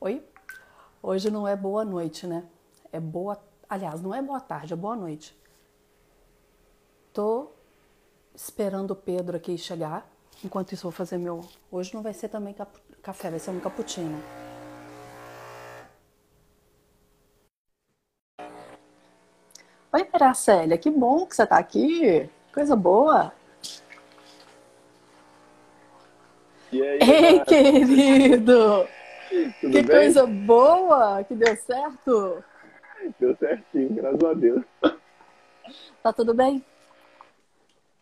Oi? Hoje não é boa noite, né? É boa. Aliás, não é boa tarde, é boa noite. Tô esperando o Pedro aqui chegar. Enquanto isso, vou fazer meu. Hoje não vai ser também café, vai ser um cappuccino. Oi, Peracélia, que bom que você tá aqui. Coisa boa. E aí, Ei, querido! Tudo que bem? coisa boa! Que deu certo! Deu certinho, graças a Deus. Tá tudo bem?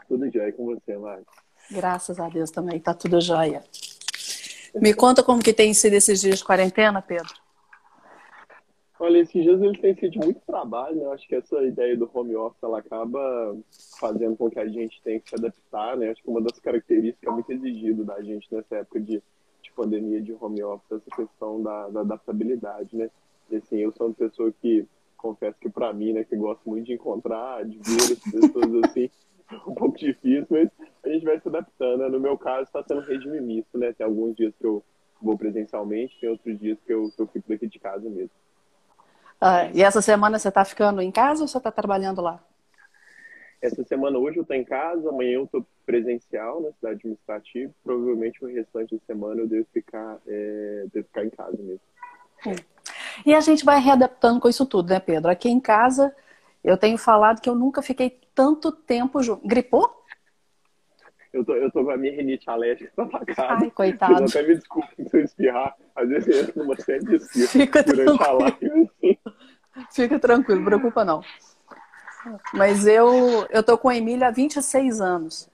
Tudo jóia com você, Mari. Graças a Deus também, tá tudo jóia. Me conta como que tem sido esses dias de quarentena, Pedro. Olha, esses dias eles têm sido muito trabalho, né? Eu acho que essa ideia do home office, ela acaba fazendo com que a gente tenha que se adaptar, né? Acho que uma das características muito exigido da gente nessa época de pandemia, de home office, essa questão da, da adaptabilidade, né? E assim, eu sou uma pessoa que, confesso que pra mim, né, que gosto muito de encontrar, de ver as pessoas assim, um pouco difícil, mas a gente vai se adaptando. né? No meu caso, está sendo regime misto, né? Tem alguns dias que eu vou presencialmente, tem outros dias que eu, que eu fico daqui de casa mesmo. Ah, e essa semana você tá ficando em casa ou você tá trabalhando lá? Essa semana hoje eu estou em casa, amanhã eu estou presencial na cidade administrativa. Provavelmente o restante da semana eu devo ficar, é, devo ficar em casa mesmo. E a gente vai readaptando com isso tudo, né, Pedro? Aqui em casa, eu tenho falado que eu nunca fiquei tanto tempo junto. Gripou? Eu tô, eu tô com a minha rinite alérgica atacada. Ai, coitado. Eu até me desculpe se eu espirrar. Às vezes eu entro numa série de Fica durante a tranquilo. live. Fica tranquilo, não preocupa não. Mas eu, eu tô com o Emílio há 26 anos.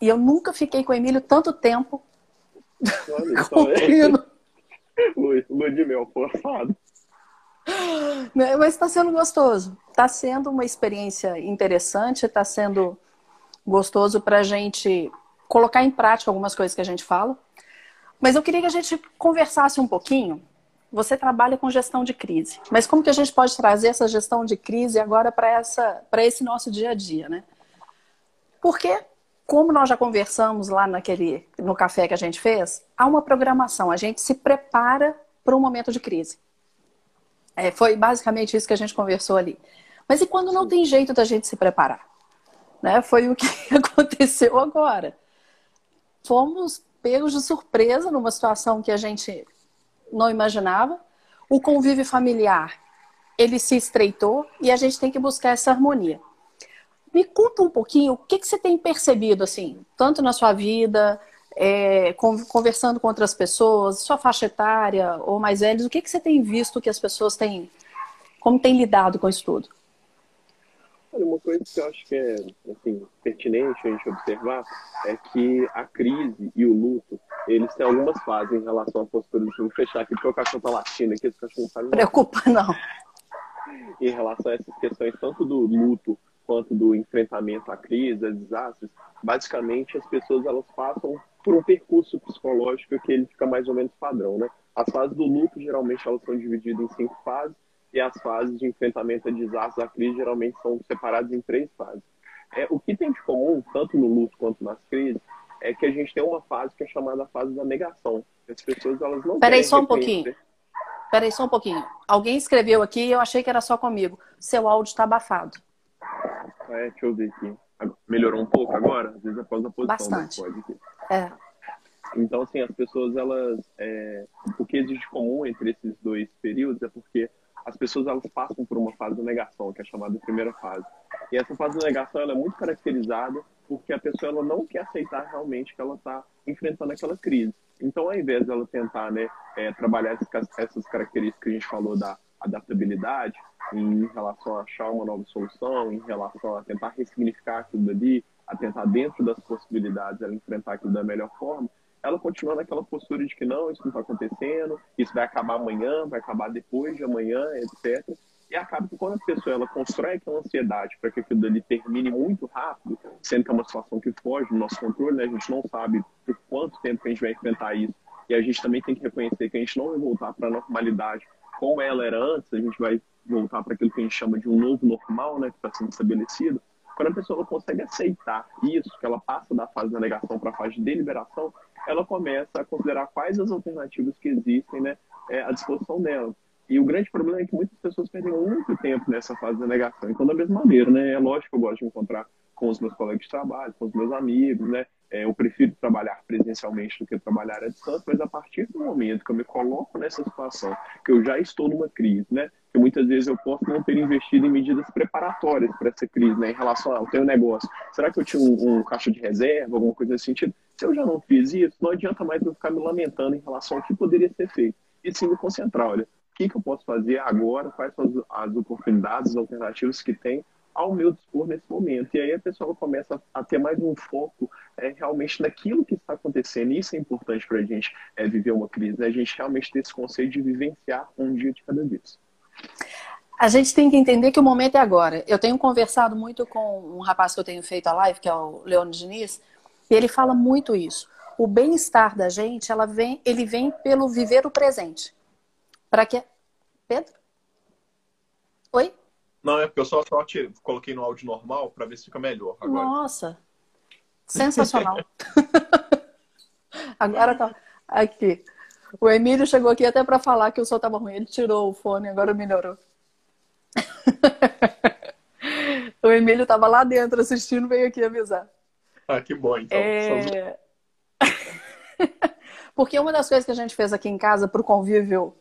E eu nunca fiquei com o Emílio tanto tempo Olha. Lua, lua de mel forçado. Né? Mas está sendo gostoso. Está sendo uma experiência interessante, está sendo gostoso para a gente colocar em prática algumas coisas que a gente fala. Mas eu queria que a gente conversasse um pouquinho. Você trabalha com gestão de crise, mas como que a gente pode trazer essa gestão de crise agora para esse nosso dia a dia, né? Porque, como nós já conversamos lá naquele, no café que a gente fez, há uma programação. A gente se prepara para um momento de crise. É, foi basicamente isso que a gente conversou ali. Mas e quando não tem jeito da gente se preparar? Né? Foi o que aconteceu agora. Fomos pegos de surpresa numa situação que a gente não imaginava. O convívio familiar, ele se estreitou e a gente tem que buscar essa harmonia. Me conta um pouquinho o que, que você tem percebido, assim, tanto na sua vida, é, con- conversando com outras pessoas, sua faixa etária ou mais velhos, o que, que você tem visto que as pessoas têm, como têm lidado com isso tudo? Olha, uma coisa que eu acho que é assim, pertinente a gente observar é que a crise e o luto, eles têm algumas fases em relação à postura do Vou fechar aqui, porque o cachorro tá latindo aqui, esse cachorro não sabe. Preocupa não. em relação a essas questões, tanto do luto quanto do enfrentamento à crise, a desastres, basicamente as pessoas elas passam por um percurso psicológico que ele fica mais ou menos padrão, né? As fases do luto geralmente elas são divididas em cinco fases e as fases de enfrentamento a desastres, à crise geralmente são separadas em três fases. É, o que tem de comum, tanto no luto quanto nas crises, é que a gente tem uma fase que é chamada fase da negação. As pessoas elas não Peraí só um pouquinho. Peraí só um pouquinho. Alguém escreveu aqui e eu achei que era só comigo. Seu áudio está abafado. É, deixa eu ver aqui. Melhorou um pouco agora? Às vezes após a posição Bastante. É. Então, assim, as pessoas, elas... É... O que existe de comum entre esses dois períodos é porque as pessoas, elas passam por uma fase de negação, que é chamada de primeira fase. E essa fase de negação, ela é muito caracterizada porque a pessoa, ela não quer aceitar realmente que ela está enfrentando aquela crise. Então, ao invés dela tentar, né, é, trabalhar essas, características que a gente falou da adaptabilidade, em relação a achar uma nova solução, em relação a tentar ressignificar aquilo dali, a tentar, dentro das possibilidades, ela enfrentar aquilo da melhor forma, ela continua naquela postura de que não, isso não está acontecendo, isso vai acabar amanhã, vai acabar depois de amanhã, etc. E acaba que quando a pessoa ela constrói aquela ansiedade para que aquilo dali termine muito rápido, sendo que é uma situação que foge do nosso controle, né? a gente não sabe por quanto tempo a gente vai enfrentar isso, e a gente também tem que reconhecer que a gente não vai voltar para a normalidade como ela era antes, a gente vai voltar para aquilo que a gente chama de um novo normal, né, que está sendo estabelecido. Quando a pessoa consegue aceitar isso, que ela passa da fase da negação para a fase de deliberação, ela começa a considerar quais as alternativas que existem né, é, à disposição dela. E o grande problema é que muitas pessoas perdem muito tempo nessa fase da negação. Então, da mesma maneira, né? É lógico que eu gosto de encontrar com os meus colegas de trabalho, com os meus amigos, né? É, eu prefiro trabalhar presencialmente do que trabalhar à distância, mas a partir do momento que eu me coloco nessa situação, que eu já estou numa crise, né? Que muitas vezes eu posso não ter investido em medidas preparatórias para essa crise, né? Em relação a, eu tenho um negócio, será que eu tinha um, um caixa de reserva, alguma coisa nesse sentido? Se eu já não fiz isso, não adianta mais eu ficar me lamentando em relação ao que poderia ser feito. E sim me concentrar, olha, o que, que eu posso fazer agora, quais são as, as oportunidades, as alternativas que tem ao meu dispor nesse momento. E aí a pessoa começa a ter mais um foco é, realmente naquilo que está acontecendo. E isso é importante para a gente é, viver uma crise, né? a gente realmente ter esse conceito de vivenciar um dia de cada vez. A gente tem que entender que o momento é agora. Eu tenho conversado muito com um rapaz que eu tenho feito a live, que é o Leone Diniz, e ele fala muito isso. O bem-estar da gente, ela vem, ele vem pelo viver o presente. Para que. Pedro? Oi? Não, é porque eu só, só te coloquei no áudio normal para ver se fica melhor. Agora. Nossa! Sensacional. agora tá. Aqui. O Emílio chegou aqui até para falar que o som estava ruim. Ele tirou o fone, agora melhorou. o Emílio estava lá dentro assistindo, veio aqui avisar. Ah, que bom, então. É... Porque uma das coisas que a gente fez aqui em casa para o convívio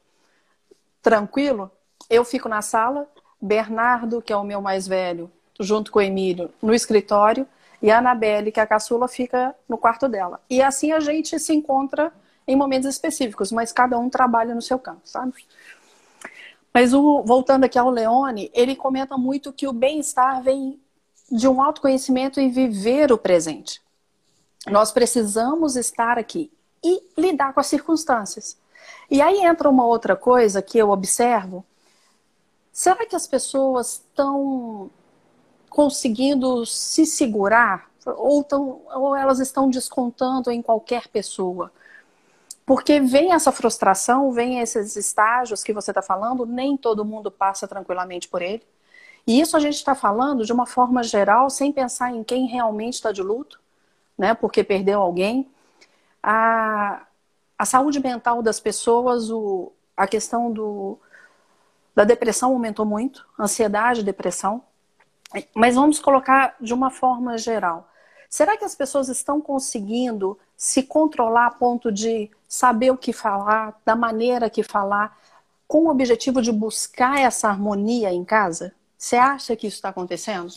tranquilo, eu fico na sala, Bernardo, que é o meu mais velho, junto com o Emílio, no escritório, e a Anabelle, que é a caçula, fica no quarto dela. E assim a gente se encontra em momentos específicos, mas cada um trabalha no seu campo, sabe? Mas o, voltando aqui ao Leone, ele comenta muito que o bem-estar vem de um autoconhecimento e viver o presente. Nós precisamos estar aqui e lidar com as circunstâncias. E aí entra uma outra coisa que eu observo. Será que as pessoas estão conseguindo se segurar ou, tão, ou elas estão descontando em qualquer pessoa? Porque vem essa frustração, vem esses estágios que você está falando, nem todo mundo passa tranquilamente por ele. E isso a gente está falando de uma forma geral, sem pensar em quem realmente está de luto, né? Porque perdeu alguém. A, a saúde mental das pessoas, o, a questão do, da depressão aumentou muito, ansiedade, depressão. Mas vamos colocar de uma forma geral. Será que as pessoas estão conseguindo se controlar a ponto de saber o que falar, da maneira que falar, com o objetivo de buscar essa harmonia em casa? Você acha que isso está acontecendo?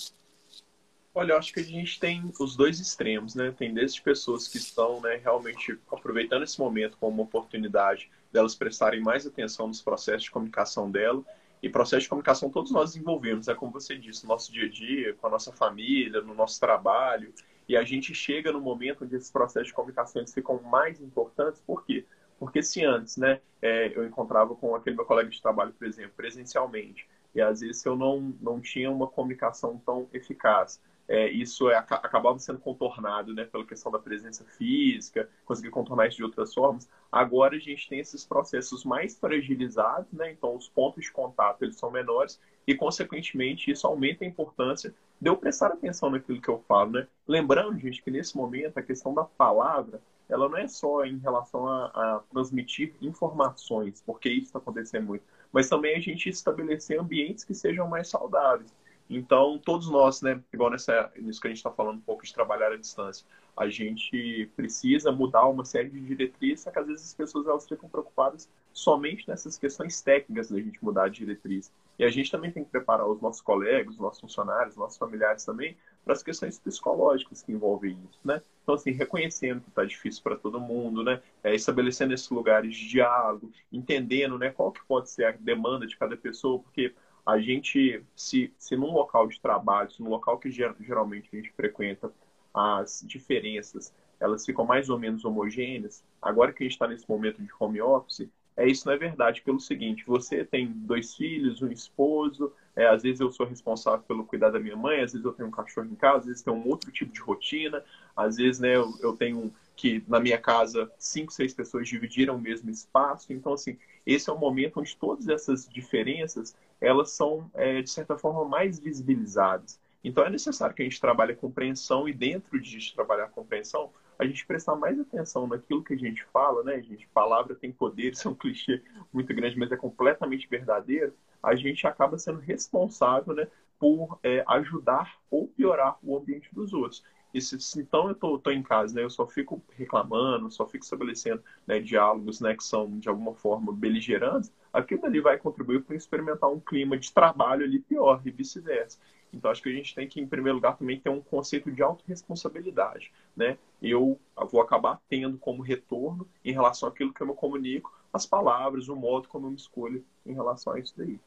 Olha, eu acho que a gente tem os dois extremos, né? Tem desde pessoas que estão né, realmente aproveitando esse momento como uma oportunidade delas prestarem mais atenção nos processos de comunicação dela. E processo de comunicação todos nós desenvolvemos, é como você disse, no nosso dia a dia, com a nossa família, no nosso trabalho. E a gente chega no momento onde esses processos de comunicação ficam mais importantes, por quê? Porque se antes, né, é, eu encontrava com aquele meu colega de trabalho, por exemplo, presencialmente, e às vezes eu não, não tinha uma comunicação tão eficaz. É, isso é, acabava sendo contornado né, pela questão da presença física, conseguir contornar isso de outras formas. Agora a gente tem esses processos mais fragilizados, né, então os pontos de contato eles são menores e, consequentemente, isso aumenta a importância de eu prestar atenção naquilo que eu falo. Né? Lembrando, gente, que nesse momento a questão da palavra ela não é só em relação a, a transmitir informações, porque isso está acontecendo muito, mas também a gente estabelecer ambientes que sejam mais saudáveis. Então, todos nós, né, igual nessa, nisso que a gente está falando um pouco de trabalhar à distância, a gente precisa mudar uma série de diretrizes, que às vezes as pessoas elas ficam preocupadas somente nessas questões técnicas da gente mudar de diretriz. E a gente também tem que preparar os nossos colegas, os nossos funcionários, os nossos familiares também, para as questões psicológicas que envolvem isso, né? Então, assim, reconhecendo que está difícil para todo mundo, né? É, estabelecendo esses lugares de diálogo, entendendo, né? Qual que pode ser a demanda de cada pessoa, porque a gente, se, se num local de trabalho, se num local que geralmente a gente frequenta, as diferenças elas ficam mais ou menos homogêneas, agora que a gente está nesse momento de home office, é isso não é verdade pelo seguinte, você tem dois filhos, um esposo, é, às vezes eu sou responsável pelo cuidar da minha mãe, às vezes eu tenho um cachorro em casa, às vezes tem um outro tipo de rotina, às vezes né, eu, eu tenho que na minha casa cinco, seis pessoas dividiram o mesmo espaço, então assim, esse é o momento onde todas essas diferenças elas são, é, de certa forma, mais visibilizadas. Então é necessário que a gente trabalhe a compreensão e dentro de a trabalhar a compreensão, a gente prestar mais atenção naquilo que a gente fala, né, gente? Palavra tem poder, isso é um clichê muito grande, mas é completamente verdadeiro. A gente acaba sendo responsável, né, por é, ajudar ou piorar o ambiente dos outros. E se, então eu tô, tô, em casa, né, eu só fico reclamando, só fico estabelecendo né, diálogos né, que são de alguma forma beligerantes, aquilo ali vai contribuir para experimentar um clima de trabalho ali pior e vice-versa. Então, acho que a gente tem que, em primeiro lugar, também ter um conceito de autorresponsabilidade. Né? Eu vou acabar tendo como retorno, em relação àquilo que eu me comunico, as palavras, o modo como eu me escolho em relação a isso daí.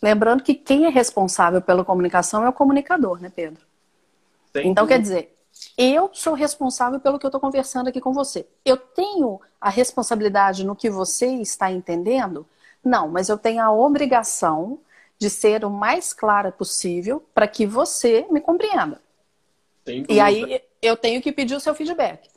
Lembrando que quem é responsável pela comunicação é o comunicador, né, Pedro? Sem então, dúvida. quer dizer, eu sou responsável pelo que eu estou conversando aqui com você. Eu tenho a responsabilidade no que você está entendendo? Não, mas eu tenho a obrigação de ser o mais clara possível para que você me compreenda. E aí eu tenho que pedir o seu feedback.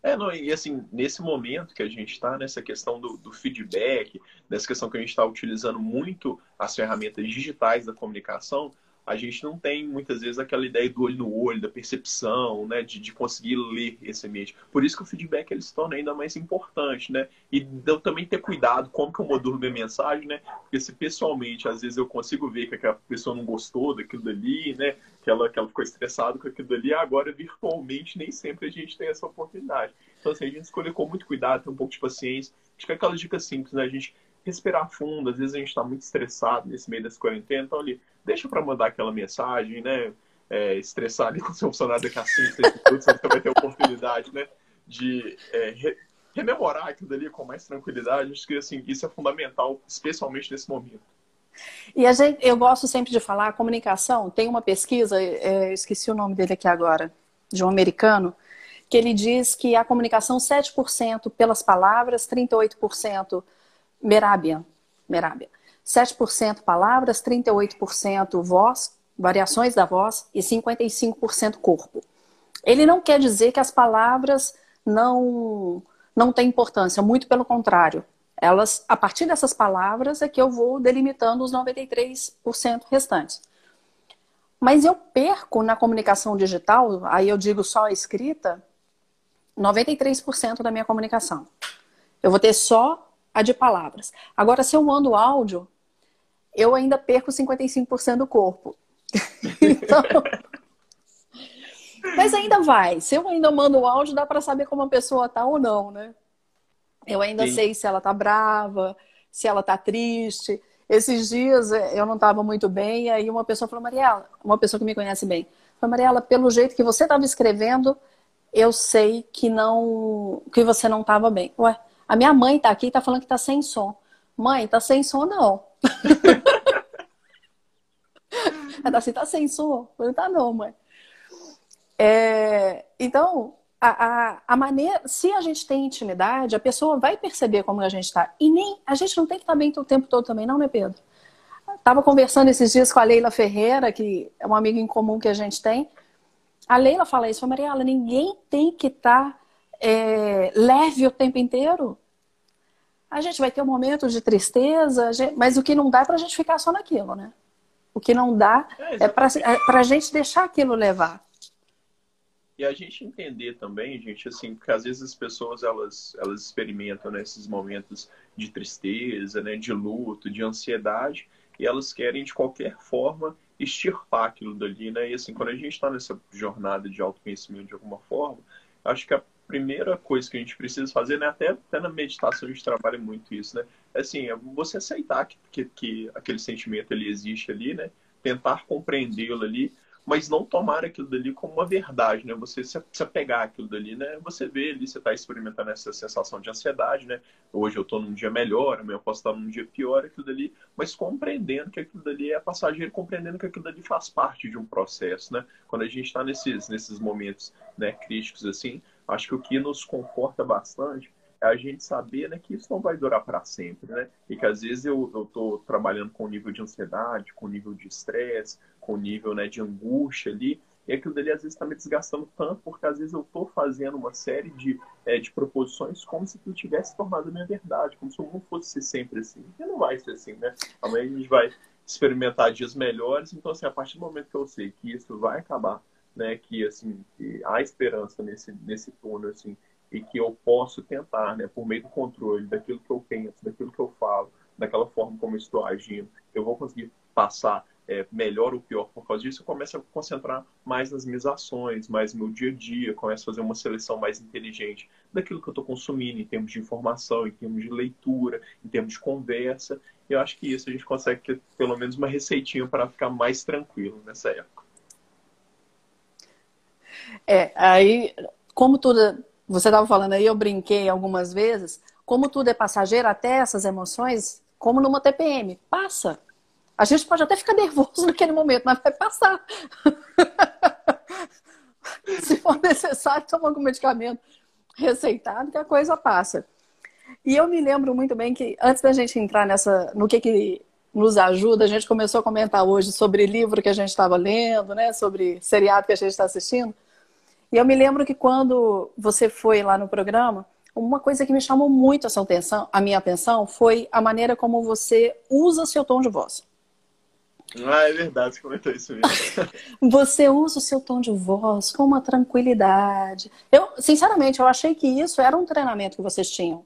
É, não, e assim, nesse momento que a gente está, nessa questão do, do, feedback, nessa questão que a gente está utilizando muito as ferramentas digitais da comunicação, a gente não tem muitas vezes aquela ideia do olho no olho, da percepção, né, de, de conseguir ler esse ambiente. Por isso que o feedback ele se torna ainda mais importante, né? E eu também ter cuidado como que eu modulo minha mensagem, né? Porque se pessoalmente às vezes eu consigo ver que aquela pessoa não gostou daquilo dali, né? Que ela, que ela ficou estressada com aquilo dali, agora virtualmente nem sempre a gente tem essa oportunidade. Então assim, a gente escolher com muito cuidado, ter um pouco de paciência. Acho que é aquela dica simples, né? A gente respirar fundo, às vezes a gente está muito estressado nesse meio dessa quarentena, então ali deixa para mandar aquela mensagem, né? É, estressar ali com o seu funcionário daqui a 5, 6 minutos, você vai ter oportunidade, né? De é, re rememorar aquilo dali com mais tranquilidade. Acho que assim, isso é fundamental, especialmente nesse momento. E a gente, eu gosto sempre de falar, a comunicação, tem uma pesquisa, é, esqueci o nome dele aqui agora, de um americano, que ele diz que a comunicação 7% pelas palavras, 38% merábia, merábia. 7% palavras, 38% voz, variações da voz e 55% corpo. Ele não quer dizer que as palavras não não têm importância, muito pelo contrário. Elas, a partir dessas palavras é que eu vou delimitando os 93% restantes. Mas eu perco na comunicação digital, aí eu digo só a escrita, 93% da minha comunicação. Eu vou ter só a de palavras. Agora, se eu mando áudio, eu ainda perco 55% do corpo. então... Mas ainda vai. Se eu ainda mando áudio, dá para saber como a pessoa tá ou não, né? Eu ainda Sim. sei se ela tá brava, se ela tá triste. Esses dias eh, eu não estava muito bem, e aí uma pessoa falou, Mariela, uma pessoa que me conhece bem, falou, Mariela, pelo jeito que você estava escrevendo, eu sei que não que você não estava bem. Ué, a minha mãe tá aqui e tá falando que tá sem som. Mãe, tá sem som não. Ela tá assim, tá sem som? Eu falei, tá não, mãe. É, então, a, a, a, maneira, se a gente tem intimidade, a pessoa vai perceber como a gente está. E nem a gente não tem que estar bem o tempo todo também, não, né, Pedro? Estava conversando esses dias com a Leila Ferreira, que é uma amiga em comum que a gente tem. A Leila fala isso, Mariela, ninguém tem que estar tá é, leve o tempo inteiro, a gente vai ter um momento de tristeza, mas o que não dá é para a gente ficar só naquilo, né? O que não dá é, é para é a gente deixar aquilo levar. E a gente entender também, gente, assim, porque às vezes as pessoas elas, elas experimentam nesses né, momentos de tristeza, né, de luto, de ansiedade, e elas querem de qualquer forma extirpar aquilo dali, né? E assim, quando a gente está nessa jornada de autoconhecimento de alguma forma, acho que a primeira coisa que a gente precisa fazer, né? Até, até na meditação a gente trabalha muito isso, né? É assim, é você aceitar que, que, que aquele sentimento ele existe ali, né? Tentar compreendê-lo ali, mas não tomar aquilo dali como uma verdade, né? Você se, se apegar àquilo dali, né? Você vê ali, você está experimentando essa sensação de ansiedade, né? Hoje eu estou num dia melhor, amanhã eu posso estar num dia pior, aquilo dali, mas compreendendo que aquilo dali é passageiro, compreendendo que aquilo dali faz parte de um processo, né? Quando a gente está nesses, nesses momentos né, críticos assim, Acho que o que nos conforta bastante é a gente saber né, que isso não vai durar para sempre, né? E que às vezes eu estou trabalhando com nível de ansiedade, com nível de estresse, com nível né, de angústia ali, e aquilo dali às vezes está me desgastando tanto, porque às vezes eu estou fazendo uma série de, é, de proposições como se aquilo tivesse tornado a minha verdade, como se eu não fosse sempre assim. E não vai ser assim, né? Amanhã a gente vai experimentar dias melhores. Então, assim, a partir do momento que eu sei que isso vai acabar, né, que assim, que há esperança nesse nesse túnel, assim, e que eu posso tentar, né, por meio do controle daquilo que eu penso, daquilo que eu falo, daquela forma como eu estou agindo, eu vou conseguir passar é, melhor ou pior por causa disso, eu começo a concentrar mais nas minhas ações, mais no meu dia a dia, começo a fazer uma seleção mais inteligente daquilo que eu estou consumindo, em termos de informação, em termos de leitura, em termos de conversa. E eu acho que isso a gente consegue ter pelo menos uma receitinha para ficar mais tranquilo nessa época. É, aí, como tudo, você estava falando aí, eu brinquei algumas vezes, como tudo é passageiro, até essas emoções, como numa TPM, passa a gente pode até ficar nervoso naquele momento, mas vai passar. Se for necessário, tomar algum medicamento receitado, que a coisa passa. E eu me lembro muito bem que antes da gente entrar nessa, no que, que nos ajuda, a gente começou a comentar hoje sobre livro que a gente estava lendo, né? Sobre seriado que a gente está assistindo. E eu me lembro que quando você foi lá no programa, uma coisa que me chamou muito a, sua atenção, a minha atenção foi a maneira como você usa seu tom de voz. Ah, é verdade, você comentou isso mesmo. você usa o seu tom de voz com uma tranquilidade. Eu, sinceramente, eu achei que isso era um treinamento que vocês tinham.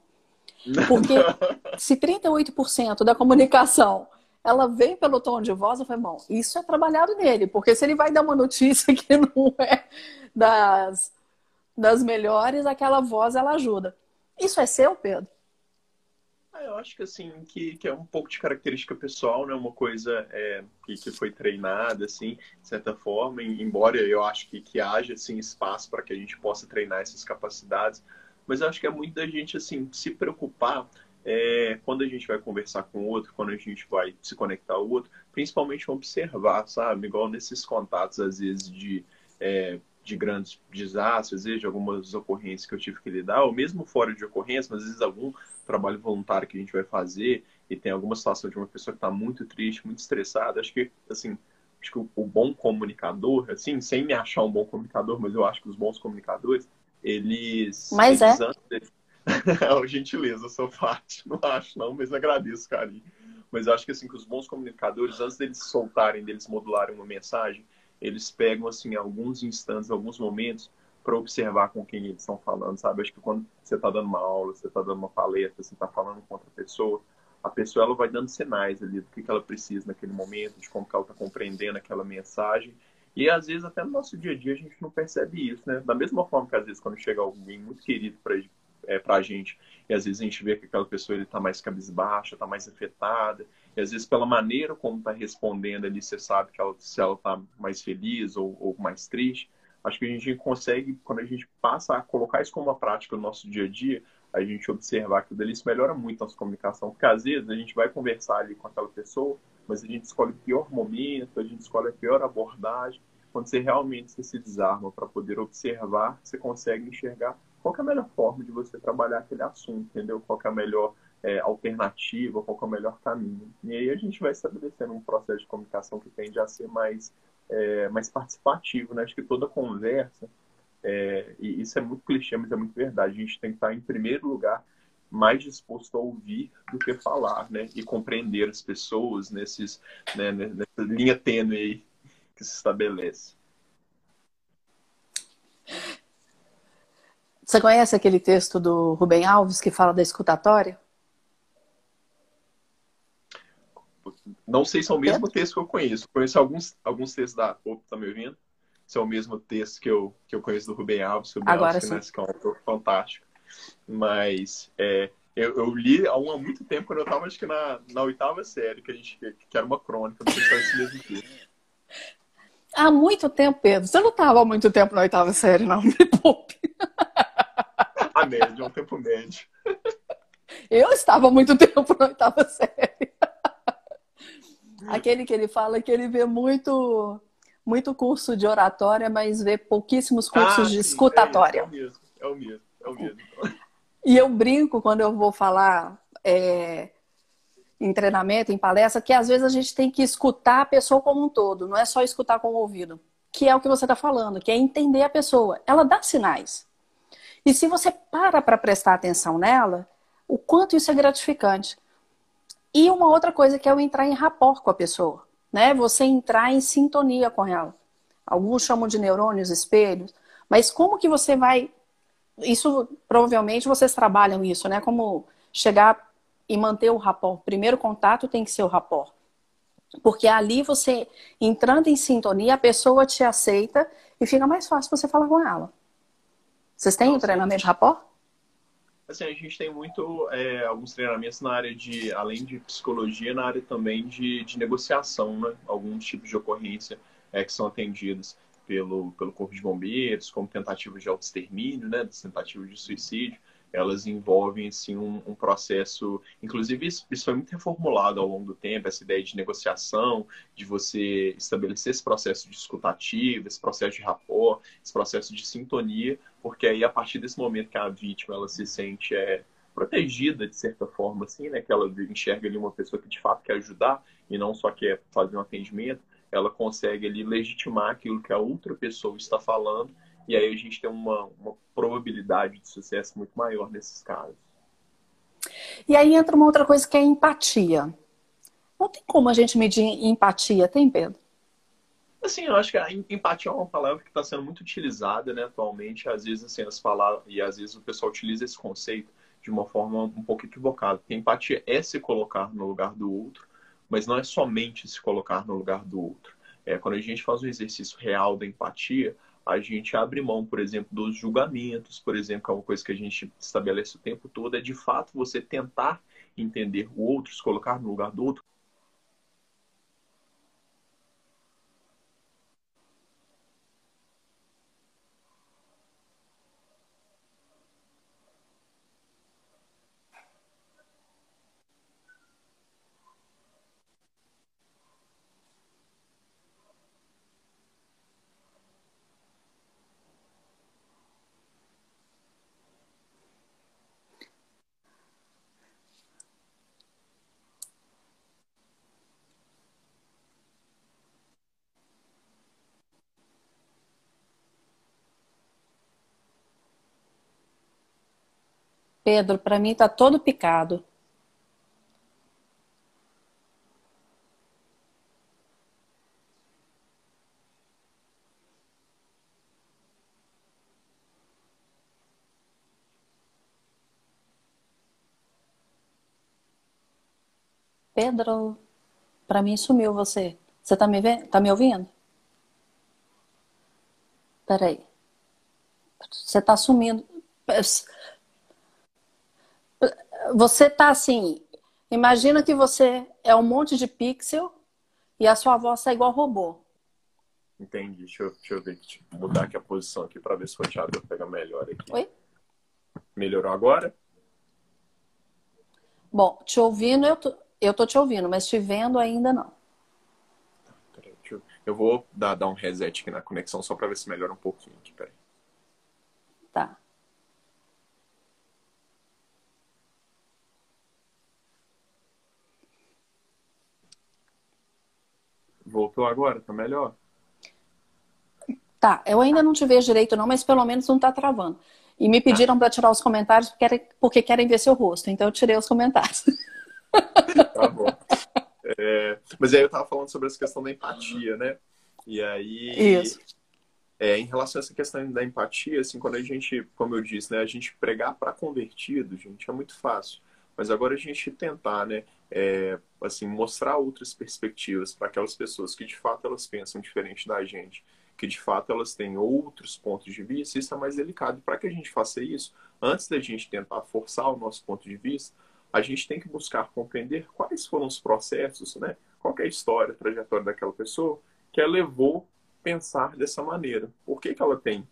Porque se 38% da comunicação ela vem pelo tom de voz, eu falei, bom, isso é trabalhado nele, porque se ele vai dar uma notícia que não é das, das melhores, aquela voz ela ajuda. Isso é seu, Pedro? Ah, eu acho que assim, que, que é um pouco de característica pessoal, né? Uma coisa é, que, que foi treinada, assim, de certa forma, embora eu acho que, que haja assim, espaço para que a gente possa treinar essas capacidades, mas eu acho que é muito da gente assim, se preocupar é, quando a gente vai conversar com o outro, quando a gente vai se conectar ao outro, principalmente observar, sabe? Igual nesses contatos, às vezes, de. É, de grandes desastres, de algumas ocorrências que eu tive que lidar, ou mesmo fora de ocorrência, mas às vezes algum trabalho voluntário que a gente vai fazer e tem alguma situação de uma pessoa que está muito triste, muito estressada, acho que, assim, acho que o, bom comunicador, assim, sem me achar um bom comunicador, mas eu acho que os bons comunicadores, eles... Mas eles é? Antes, é gentileza, sou parte, não acho não, mas agradeço, carinho. Mas eu acho que, assim, que os bons comunicadores, antes deles soltarem, deles modularem uma mensagem, eles pegam, assim, alguns instantes, alguns momentos para observar com quem eles estão falando, sabe? Acho que quando você está dando uma aula, você está dando uma palestra, você está falando com outra pessoa, a pessoa ela vai dando sinais ali do que, que ela precisa naquele momento, de como que ela está compreendendo aquela mensagem. E às vezes até no nosso dia a dia a gente não percebe isso, né? Da mesma forma que às vezes quando chega alguém muito querido para é, a gente e às vezes a gente vê que aquela pessoa está mais cabisbaixa, está mais afetada, e às vezes pela maneira como está respondendo ali você sabe que ela, se ela está mais feliz ou, ou mais triste acho que a gente consegue, quando a gente passa a colocar isso como uma prática no nosso dia a dia, a gente observar que o delício melhora muito a nossa comunicação. Porque às vezes a gente vai conversar ali com aquela pessoa, mas a gente escolhe o pior momento, a gente escolhe a pior abordagem. Quando você realmente se desarma para poder observar, você consegue enxergar qual é a melhor forma de você trabalhar aquele assunto, entendeu? Qual é a melhor é, alternativa, qual é o melhor caminho. E aí a gente vai estabelecendo um processo de comunicação que tende a ser mais é, mais participativo, né? Acho que toda conversa, é, e isso é muito clichê, mas é muito verdade, a gente tem que estar em primeiro lugar mais disposto a ouvir do que falar, né? E compreender as pessoas nesses, né, nessa linha tênue aí que se estabelece. Você conhece aquele texto do Rubem Alves que fala da escutatória? Não sei se é o mesmo é. texto que eu conheço. Conheço alguns, alguns textos da. Opa, tá me ouvindo? Se é o mesmo texto que eu, que eu conheço do Rubem Alves, Rubem Agora Alves, sim. que é um autor fantástico. Mas é, eu, eu, li há, há muito tempo, quando eu estava acho que na, na oitava série, que a gente que era uma crônica, não sei se é esse mesmo texto. Há muito tempo, Pedro. Você não estava há muito tempo na oitava série, não. Me poupe. A média, um tempo médio. Eu estava há muito tempo na oitava série. Aquele que ele fala que ele vê muito, muito curso de oratória, mas vê pouquíssimos cursos ah, de escutatória. É, é, o mesmo, é o mesmo, é o mesmo. E eu brinco quando eu vou falar é, em treinamento, em palestra, que às vezes a gente tem que escutar a pessoa como um todo, não é só escutar com o ouvido. Que é o que você está falando, que é entender a pessoa. Ela dá sinais. E se você para para prestar atenção nela, o quanto isso é gratificante. E uma outra coisa que é o entrar em rapport com a pessoa, né? Você entrar em sintonia com ela. Alguns chamam de neurônios espelhos, mas como que você vai isso provavelmente vocês trabalham isso, né? Como chegar e manter o rapport. Primeiro contato tem que ser o rapport. Porque ali você, entrando em sintonia, a pessoa te aceita e fica mais fácil você falar com ela. Vocês têm um treinamento de rapport? Assim, a gente tem muito é, alguns treinamentos na área de, além de psicologia, na área também de, de negociação, né? Alguns tipos de ocorrência é, que são atendidos pelo, pelo Corpo de Bombeiros, como tentativas de autoextermínio, né? Tentativas de suicídio elas envolvem assim, um, um, processo. Inclusive, isso, isso foi muito reformulado ao longo do tempo, essa ideia de negociação, de você estabelecer esse processo de escutativa, esse processo de rapport, esse processo de sintonia, porque aí, a partir desse momento que a vítima ela se sente é, protegida, de certa forma, assim, né, que ela enxerga ali uma pessoa que de fato quer ajudar e não só quer fazer um atendimento, ela consegue ali legitimar aquilo que a outra pessoa está falando e aí a gente tem uma, uma probabilidade de sucesso muito maior nesses casos. E aí entra uma outra coisa que é a empatia. Não tem como a gente medir empatia, tem, Pedro? Assim, eu acho que a empatia é uma palavra que está sendo muito utilizada né, atualmente. Às vezes, assim, as palavras, e às vezes o pessoal utiliza esse conceito de uma forma um pouco equivocada. Porque empatia é se colocar no lugar do outro, mas não é somente se colocar no lugar do outro. É, quando a gente faz um exercício real da empatia, a gente abre mão, por exemplo, dos julgamentos, por exemplo, que é uma coisa que a gente estabelece o tempo todo, é de fato você tentar entender o outro, se colocar no lugar do outro, Pedro, para mim tá todo picado. Pedro, para mim sumiu você. Você tá me vendo? Tá me ouvindo? Peraí. Você tá sumindo você tá assim, imagina que você é um monte de pixel e a sua voz tá igual robô. Entendi. Deixa eu, deixa eu ver, deixa eu mudar aqui a posição aqui para ver se o roteador pega melhor aqui. Oi? Melhorou agora? Bom, te ouvindo, eu tô, eu tô te ouvindo, mas te vendo ainda não. Eu, eu, vou dar, dar um reset aqui na conexão só para ver se melhora um pouquinho aqui, peraí. Tá. Voltou agora? Tá melhor? Tá, eu ainda não te vejo direito não, mas pelo menos não tá travando. E me pediram para tirar os comentários porque, porque querem ver seu rosto, então eu tirei os comentários. Tá bom. É, mas aí eu tava falando sobre essa questão da empatia, né? E aí. Isso. É, em relação a essa questão da empatia, assim, quando a gente, como eu disse, né, a gente pregar para convertido, gente, é muito fácil. Mas agora a gente tentar, né, é, assim, mostrar outras perspectivas para aquelas pessoas que de fato elas pensam diferente da gente, que de fato elas têm outros pontos de vista, isso é mais delicado. Para que a gente faça isso, antes da gente tentar forçar o nosso ponto de vista, a gente tem que buscar compreender quais foram os processos, né? Qual é a história, a trajetória daquela pessoa que a levou a pensar dessa maneira. Por que, que ela tem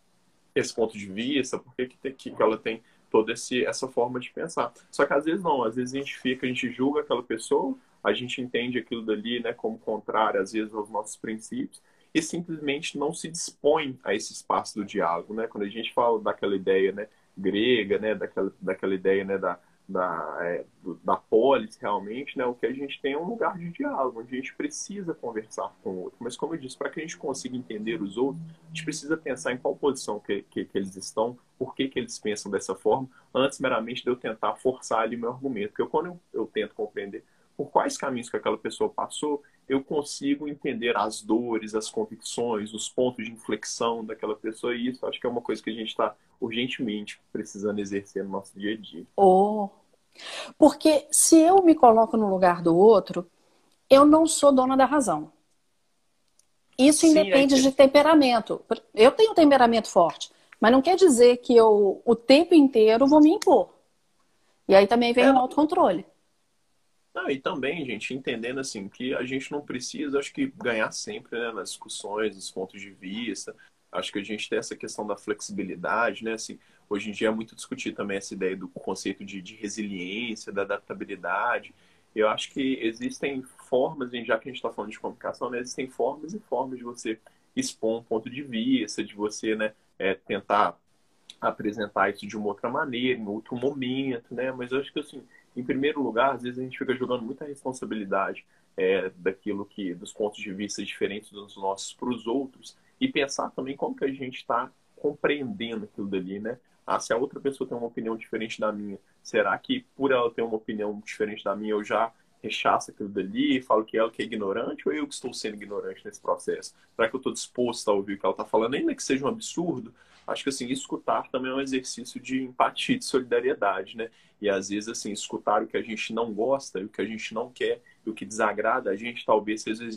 esse ponto de vista? Por que, que, que ela tem toda esse, essa forma de pensar. Só que às vezes não, às vezes a gente fica, a gente julga aquela pessoa, a gente entende aquilo dali né, como contrário, às vezes, aos nossos princípios, e simplesmente não se dispõe a esse espaço do diálogo. Né? Quando a gente fala daquela ideia né, grega, né, daquela, daquela ideia né, da, da, é, da polis, realmente, né, o que a gente tem é um lugar de diálogo, onde a gente precisa conversar com o outro. Mas, como eu disse, para que a gente consiga entender os outros, a gente precisa pensar em qual posição que, que, que eles estão, por que, que eles pensam dessa forma, antes meramente de eu tentar forçar ali meu argumento. Porque eu, quando eu, eu tento compreender por quais caminhos que aquela pessoa passou, eu consigo entender as dores, as convicções, os pontos de inflexão daquela pessoa. E isso acho que é uma coisa que a gente está urgentemente precisando exercer no nosso dia a dia. Oh. Porque se eu me coloco no lugar do outro, eu não sou dona da razão. Isso Sim, independe é de temperamento. Eu tenho um temperamento forte, mas não quer dizer que eu o tempo inteiro vou me impor. E aí também vem é. o autocontrole. Não, e também, gente, entendendo assim que a gente não precisa, acho que ganhar sempre né, nas discussões, nos pontos de vista. Acho que a gente tem essa questão da flexibilidade, né? Assim, hoje em dia é muito discutir também essa ideia do conceito de, de resiliência, da adaptabilidade. Eu acho que existem formas, já que a gente está falando de comunicação, né, existem formas e formas de você expor um ponto de vista, de você né, é, tentar apresentar isso de uma outra maneira, em outro momento, né? Mas eu acho que assim, em primeiro lugar, às vezes a gente fica jogando muita responsabilidade é, daquilo que, dos pontos de vista diferentes dos nossos para os outros e pensar também como que a gente está compreendendo aquilo dali, né? Ah, se a outra pessoa tem uma opinião diferente da minha, será que por ela ter uma opinião diferente da minha eu já rechaço aquilo dali e falo que ela que é ignorante ou eu que estou sendo ignorante nesse processo? Será que eu estou disposto a ouvir o que ela está falando, ainda que seja um absurdo? Acho que assim, escutar também é um exercício de empatia, de solidariedade, né? E às vezes, assim, escutar o que a gente não gosta, o que a gente não quer, o que desagrada a gente, talvez seja,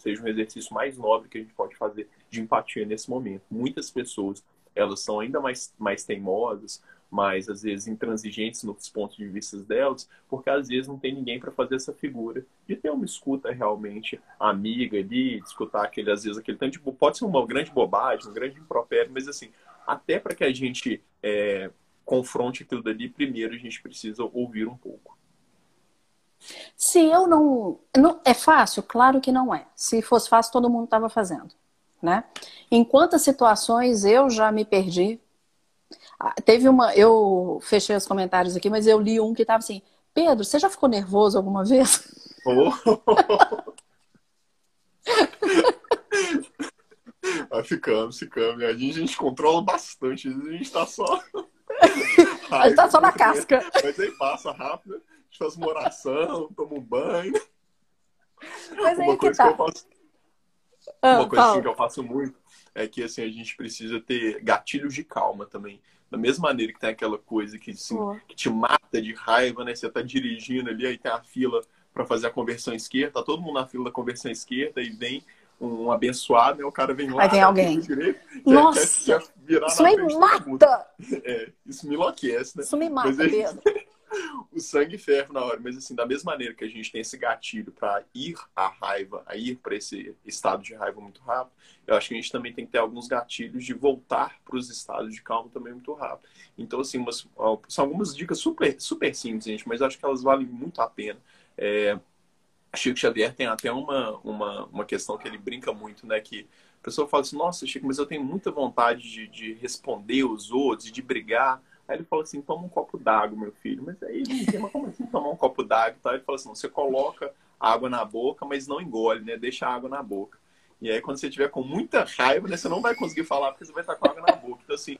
seja um exercício mais nobre que a gente pode fazer de empatia nesse momento. Muitas pessoas, elas são ainda mais, mais teimosas, mais, às vezes, intransigentes nos pontos de vista delas, porque às vezes não tem ninguém para fazer essa figura de ter uma escuta realmente amiga ali, de escutar aquele, às vezes, aquele tanto de. Pode ser uma grande bobagem, um grande impropério, mas assim, até para que a gente é, confronte aquilo dali, primeiro a gente precisa ouvir um pouco. Se eu não, não. É fácil? Claro que não é. Se fosse fácil, todo mundo estava fazendo. Né? Em quantas situações eu já me perdi. Ah, teve uma. Eu fechei os comentários aqui, mas eu li um que estava assim: Pedro, você já ficou nervoso alguma vez? Oh. Vai ficando, ficando. A gente, a gente controla bastante. A gente tá só. a gente tá só na casca. Mas aí passa rápido, a gente faz uma oração, toma um banho. Mas uma aí coisa que, tá. que eu faço. Ah, uma coisa assim, que eu faço muito é que assim, a gente precisa ter gatilhos de calma também. Da mesma maneira que tem aquela coisa que, assim, que te mata de raiva, né? Você tá dirigindo ali, aí tem a fila para fazer a conversão esquerda, tá todo mundo na fila da conversão esquerda e vem um abençoado, né? O cara vem lá. Aí tem alguém. Direito, Nossa! Quer, quer isso me mata! É, isso me enlouquece, né? Isso me mata, Mas, Pedro. o sangue ferve na hora. Mas assim, da mesma maneira que a gente tem esse gatilho para ir à raiva, a ir para esse estado de raiva muito rápido, eu acho que a gente também tem que ter alguns gatilhos de voltar para os estados de calma também muito rápido. Então, assim, umas, são algumas dicas super, super simples, gente, mas acho que elas valem muito a pena. É, Chico Xavier tem até uma, uma, uma questão que ele brinca muito, né? Que a pessoa fala assim, nossa, Chico, mas eu tenho muita vontade de, de responder os outros, de brigar. Aí ele fala assim, toma um copo d'água, meu filho. Mas aí ele diz, mas como assim tomar um copo d'água? Ele fala assim, você coloca água na boca, mas não engole, né? Deixa a água na boca. E aí quando você tiver com muita raiva, né, você não vai conseguir falar porque você vai estar com água na boca. Então assim,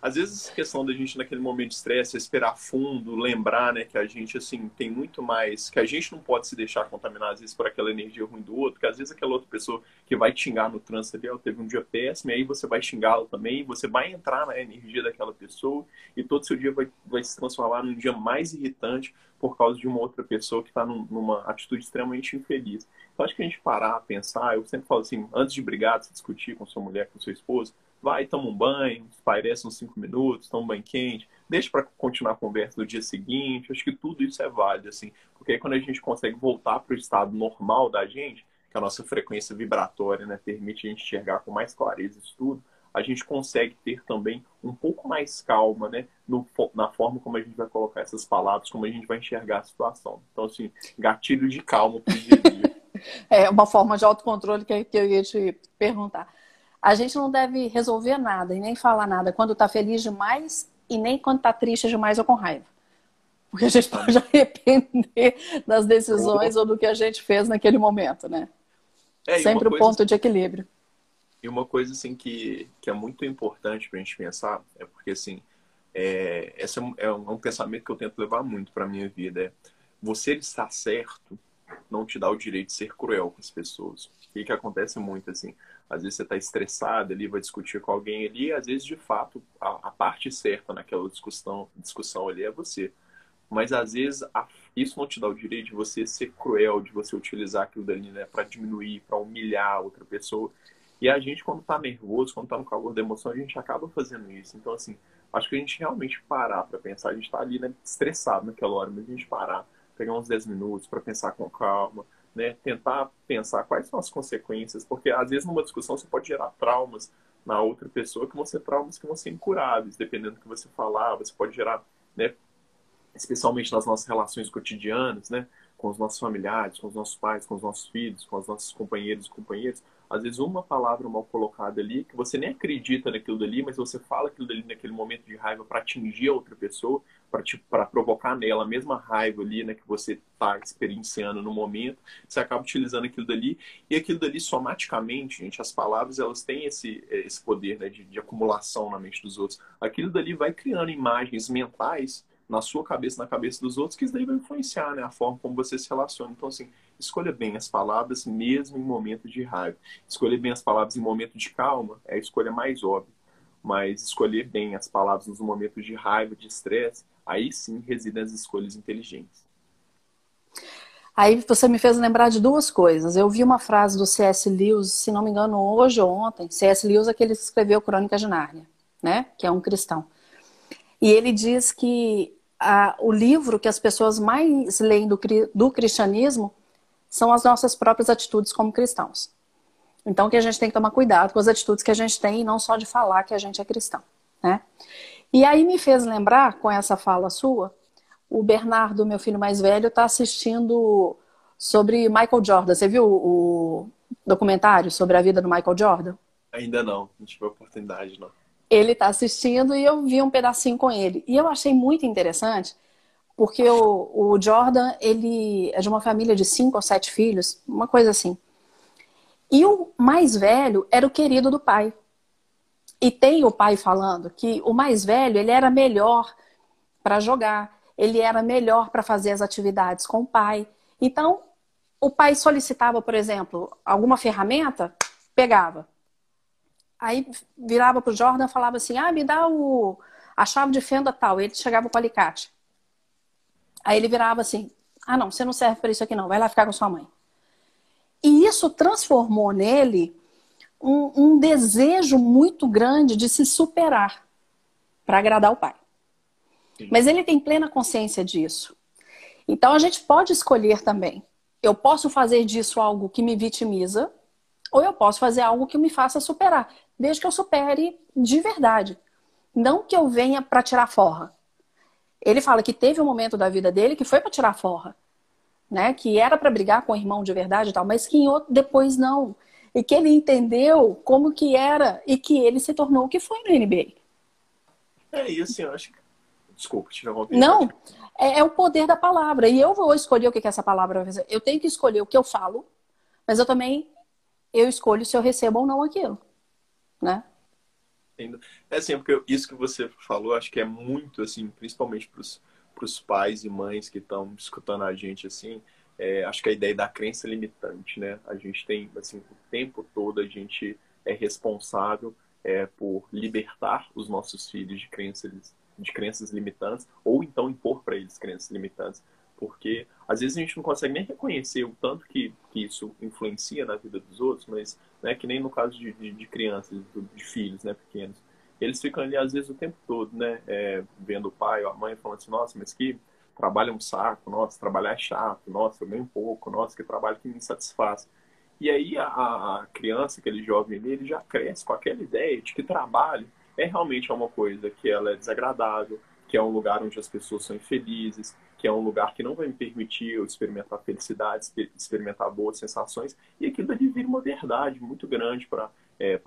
às vezes questão da gente naquele momento de estresse, respirar fundo, lembrar, né, que a gente assim tem muito mais, que a gente não pode se deixar contaminar às vezes por aquela energia ruim do outro, que às vezes aquela outra pessoa que vai te xingar no trânsito ali, ela teve um dia péssimo, e aí você vai xingá-la também, você vai entrar na energia daquela pessoa e todo seu dia vai, vai se transformar num dia mais irritante por causa de uma outra pessoa que está num, numa atitude extremamente infeliz. Então acho que a gente parar, pensar, eu sempre falo assim, antes de brigar, de se discutir com sua mulher, com sua esposa, vai, toma um banho, espairece uns cinco minutos, toma um banho quente, deixa para continuar a conversa no dia seguinte. Acho que tudo isso é válido, assim, porque aí quando a gente consegue voltar para o estado normal da gente, que a nossa frequência vibratória né, permite a gente enxergar com mais clareza isso tudo, a gente consegue ter também um pouco mais calma, né, no, na forma como a gente vai colocar essas palavras, como a gente vai enxergar a situação. Então, assim, gatilho de calma para o dia a dia. É uma forma de autocontrole que eu ia te perguntar. A gente não deve resolver nada e nem falar nada quando está feliz demais e nem quando está triste demais ou com raiva. Porque a gente pode arrepender das decisões ou do que a gente fez naquele momento, né? É, Sempre o ponto de equilíbrio. E uma coisa assim que, que é muito importante para a gente pensar é porque assim é, esse é um, é um pensamento que eu tento levar muito para minha vida. É, você estar certo não te dá o direito de ser cruel com as pessoas. O que acontece muito assim? Às vezes você está estressado ali, vai discutir com alguém ali, às vezes de fato a, a, parte certa naquela discussão, discussão ali é você. Mas às vezes a, isso não te dá o direito de você ser cruel, de você utilizar aquilo dali né, para diminuir, para humilhar outra pessoa. E a gente, quando está nervoso, quando está no calor da emoção, a gente acaba fazendo isso. Então, assim, acho que a gente realmente parar para pensar, a gente está ali né, estressado naquela hora, mas a gente parar, pegar uns 10 minutos para pensar com calma, né, tentar pensar quais são as consequências, porque às vezes numa discussão você pode gerar traumas na outra pessoa que vão ser traumas que vão ser incuráveis, dependendo do que você falar, você pode gerar, né, especialmente nas nossas relações cotidianas, né, com os nossos familiares, com os nossos pais, com os nossos filhos, com os nossos companheiros e companheiras, às vezes uma palavra mal colocada ali, que você nem acredita naquilo dali, mas você fala aquilo dali naquele momento de raiva para atingir a outra pessoa, para provocar nela a mesma raiva ali, né, que você está experienciando no momento, você acaba utilizando aquilo dali, e aquilo dali somaticamente, gente, as palavras elas têm esse, esse poder né, de, de acumulação na mente dos outros. Aquilo dali vai criando imagens mentais na sua cabeça, na cabeça dos outros, que isso daí vai influenciar né, a forma como você se relaciona. Então, assim, escolha bem as palavras mesmo em momento de raiva. Escolher bem as palavras em momento de calma é a escolha mais óbvia. Mas escolher bem as palavras nos momentos de raiva, de estresse, aí sim residem as escolhas inteligentes. Aí você me fez lembrar de duas coisas. Eu vi uma frase do C.S. Lewis, se não me engano, hoje ou ontem. C.S. Lewis é que escreveu Crônica de Nárnia, né? Que é um cristão. E ele diz que a, o livro que as pessoas mais leem do, do cristianismo são as nossas próprias atitudes como cristãos. Então, que a gente tem que tomar cuidado com as atitudes que a gente tem e não só de falar que a gente é cristão, né? E aí me fez lembrar, com essa fala sua, o Bernardo, meu filho mais velho, está assistindo sobre Michael Jordan. Você viu o documentário sobre a vida do Michael Jordan? Ainda não, não tive a oportunidade, não ele está assistindo e eu vi um pedacinho com ele. E eu achei muito interessante, porque o, o, Jordan, ele é de uma família de cinco ou sete filhos, uma coisa assim. E o mais velho era o querido do pai. E tem o pai falando que o mais velho, ele era melhor para jogar, ele era melhor para fazer as atividades com o pai. Então, o pai solicitava, por exemplo, alguma ferramenta, pegava Aí virava pro Jordan e falava assim: ah, me dá o, a chave de fenda tal. Ele chegava com o alicate. Aí ele virava assim: ah, não, você não serve para isso aqui não, vai lá ficar com sua mãe. E isso transformou nele um, um desejo muito grande de se superar para agradar o pai. Sim. Mas ele tem plena consciência disso. Então a gente pode escolher também. Eu posso fazer disso algo que me vitimiza, ou eu posso fazer algo que me faça superar desde que eu supere de verdade. Não que eu venha para tirar forra. Ele fala que teve um momento da vida dele que foi para tirar forra, né? Que era para brigar com o irmão de verdade e tal, mas que outro, depois não. E que ele entendeu como que era e que ele se tornou o que foi no NBA. É isso, eu acho. Desculpa, tive uma Não, é, é, o poder da palavra. E eu vou escolher o que, que essa palavra vai fazer. Eu tenho que escolher o que eu falo, mas eu também eu escolho se eu recebo ou não aquilo né? É assim, porque isso que você falou, acho que é muito, assim, principalmente para os pais e mães que estão escutando a gente, assim, é, acho que a ideia da crença limitante, né? A gente tem, assim, o tempo todo a gente é responsável é, por libertar os nossos filhos de crenças, de crenças limitantes, ou então impor para eles crenças limitantes porque às vezes a gente não consegue nem reconhecer o tanto que, que isso influencia na vida dos outros, mas né, que nem no caso de, de, de crianças, de filhos né, pequenos. Eles ficam ali às vezes o tempo todo, né, é, vendo o pai ou a mãe falando assim, nossa, mas que trabalho é um saco, nossa, trabalhar é chato, nossa, eu ganho pouco, nossa, que trabalho que me satisfaz. E aí a, a criança, aquele jovem ali, ele já cresce com aquela ideia de que trabalho é realmente uma coisa que ela é desagradável, que é um lugar onde as pessoas são infelizes, que é um lugar que não vai me permitir eu experimentar felicidade, experimentar boas sensações, e aquilo ali vira uma verdade muito grande para é,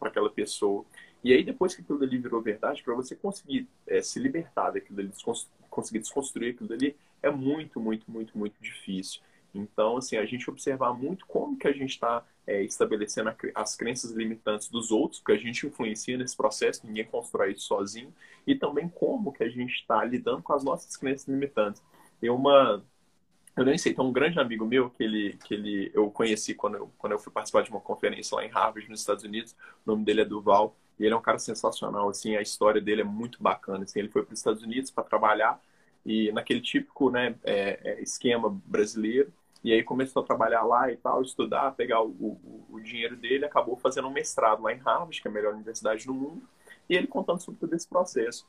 aquela pessoa. E aí, depois que aquilo ali virou verdade, para você conseguir é, se libertar daquilo ali, conseguir desconstruir aquilo ali, é muito, muito, muito, muito difícil. Então, assim, a gente observar muito como que a gente está é, estabelecendo as crenças limitantes dos outros, porque a gente influencia nesse processo, ninguém constrói isso sozinho, e também como que a gente está lidando com as nossas crenças limitantes. Tem uma, Eu nem sei, tem um grande amigo meu que ele, que ele eu conheci quando eu, quando eu fui participar de uma conferência lá em Harvard, nos Estados Unidos. O nome dele é Duval. E ele é um cara sensacional, assim, a história dele é muito bacana. Assim, ele foi para os Estados Unidos para trabalhar e naquele típico né, é, é, esquema brasileiro. E aí começou a trabalhar lá e tal, estudar, pegar o, o, o, dinheiro dele, acabou fazendo um mestrado lá em Harvard, que é a melhor universidade do mundo, e ele contando sobre todo esse processo.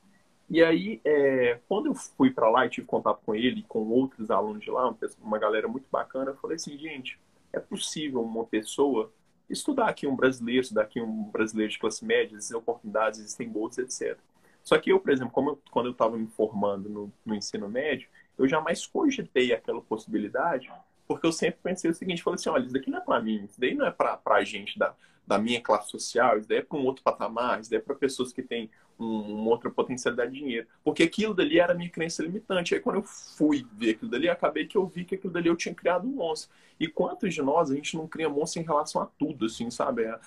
E aí, é, quando eu fui para lá e tive contato com ele com outros alunos de lá, uma galera muito bacana, eu falei assim, gente, é possível uma pessoa estudar aqui um brasileiro, estudar aqui um brasileiro de classe média, existem oportunidades, existem bolsas, etc. Só que eu, por exemplo, como eu, quando eu estava me formando no, no ensino médio, eu jamais cogitei aquela possibilidade, porque eu sempre pensei o seguinte, falei assim, olha, isso daqui não é para mim, isso daí não é para a gente da, da minha classe social, isso daí é para um outro patamar, isso daí é para pessoas que têm um, uma outra potencialidade de dinheiro. Porque aquilo dali era a minha crença limitante. Aí quando eu fui ver aquilo dali, acabei que eu vi que aquilo dali eu tinha criado um monstro. E quantos de nós a gente não cria monstro em relação a tudo, assim, sabe? É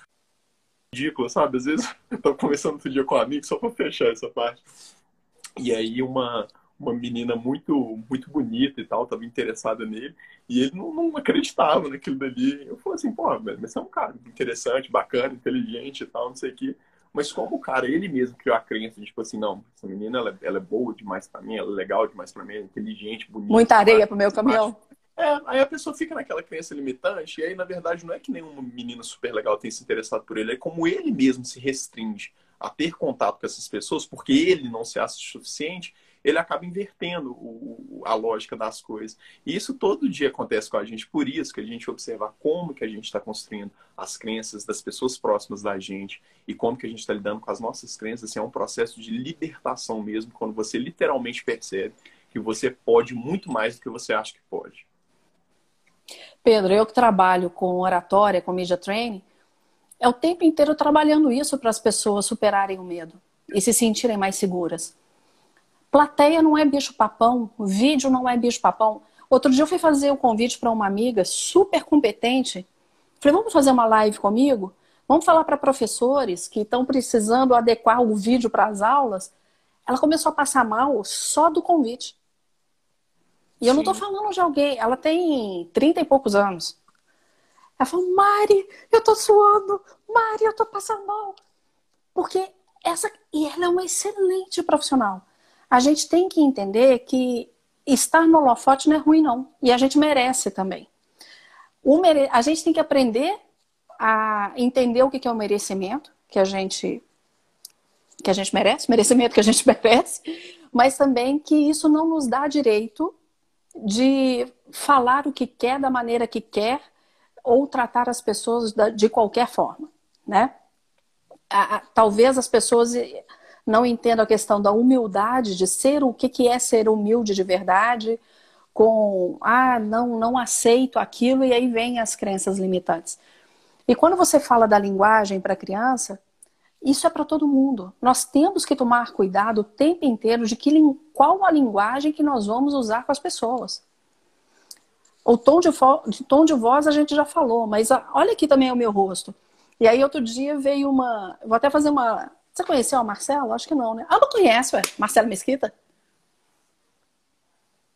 ridículo, sabe? Às vezes eu tava conversando outro dia com um amigo, só para fechar essa parte. E aí uma uma menina muito muito bonita e tal, tava interessada nele, e ele não, não acreditava naquilo dali. Eu falei assim, pô, mas você é um cara interessante, bacana, inteligente e tal, não sei o quê. Mas como o cara, ele mesmo criou a crença de, tipo assim, não, essa menina, ela, ela é boa demais pra mim, ela é legal demais pra mim, é inteligente, bonita. Muita areia pro meu caminhão. É, aí a pessoa fica naquela crença limitante, e aí, na verdade, não é que nenhuma menina super legal tenha se interessado por ele, é como ele mesmo se restringe a ter contato com essas pessoas, porque ele não se acha suficiente, ele acaba invertendo o, a lógica das coisas. E isso todo dia acontece com a gente, por isso que a gente observa como que a gente está construindo as crenças das pessoas próximas da gente e como que a gente está lidando com as nossas crenças. Assim, é um processo de libertação mesmo, quando você literalmente percebe que você pode muito mais do que você acha que pode. Pedro, eu que trabalho com oratória, com media training, é o tempo inteiro trabalhando isso para as pessoas superarem o medo e se sentirem mais seguras. Plateia não é bicho-papão, vídeo não é bicho-papão. Outro dia eu fui fazer o um convite para uma amiga super competente. Falei, vamos fazer uma live comigo? Vamos falar para professores que estão precisando adequar o vídeo para as aulas. Ela começou a passar mal só do convite. E eu Sim. não estou falando de alguém, ela tem 30 e poucos anos. Ela falou, Mari, eu estou suando, Mari, eu estou passando mal. Porque essa. E ela é uma excelente profissional a gente tem que entender que estar no holofote não é ruim, não. E a gente merece também. Mere... A gente tem que aprender a entender o que é o merecimento que a gente que a gente merece, merecimento que a gente merece, mas também que isso não nos dá direito de falar o que quer da maneira que quer ou tratar as pessoas de qualquer forma, né? Talvez as pessoas não entendo a questão da humildade, de ser o que, que é ser humilde de verdade, com ah, não, não aceito aquilo, e aí vem as crenças limitantes. E quando você fala da linguagem para a criança, isso é para todo mundo. Nós temos que tomar cuidado o tempo inteiro de que, qual a linguagem que nós vamos usar com as pessoas. O tom de, tom de voz a gente já falou, mas olha aqui também o meu rosto. E aí outro dia veio uma. Vou até fazer uma, você conheceu o Marcelo? Acho que não, né? Ah, não conhece, ué. Marcelo Mesquita?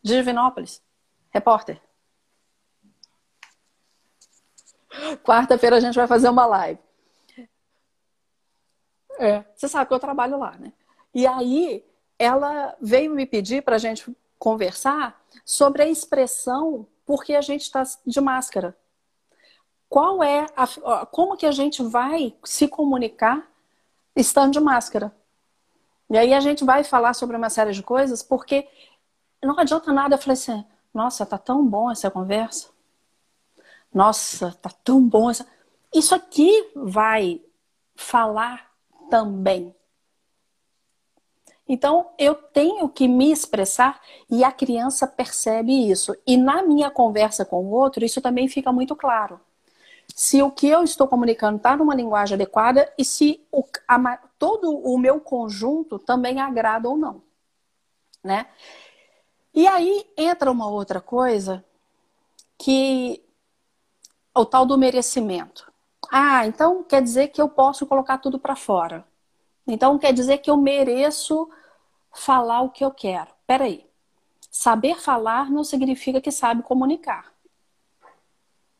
De Divinópolis. Repórter. Quarta-feira a gente vai fazer uma live. É. Você sabe que eu trabalho lá, né? E aí ela veio me pedir para a gente conversar sobre a expressão porque a gente está de máscara. Qual é a, como que a gente vai se comunicar estando de máscara. E aí a gente vai falar sobre uma série de coisas, porque não adianta nada. Eu falei assim, nossa, tá tão bom essa conversa. Nossa, tá tão bom essa. Isso aqui vai falar também. Então, eu tenho que me expressar e a criança percebe isso. E na minha conversa com o outro, isso também fica muito claro se o que eu estou comunicando está numa linguagem adequada e se o, a, todo o meu conjunto também agrada ou não, né? E aí entra uma outra coisa que o tal do merecimento. Ah, então quer dizer que eu posso colocar tudo para fora. Então quer dizer que eu mereço falar o que eu quero. Peraí. saber falar não significa que sabe comunicar.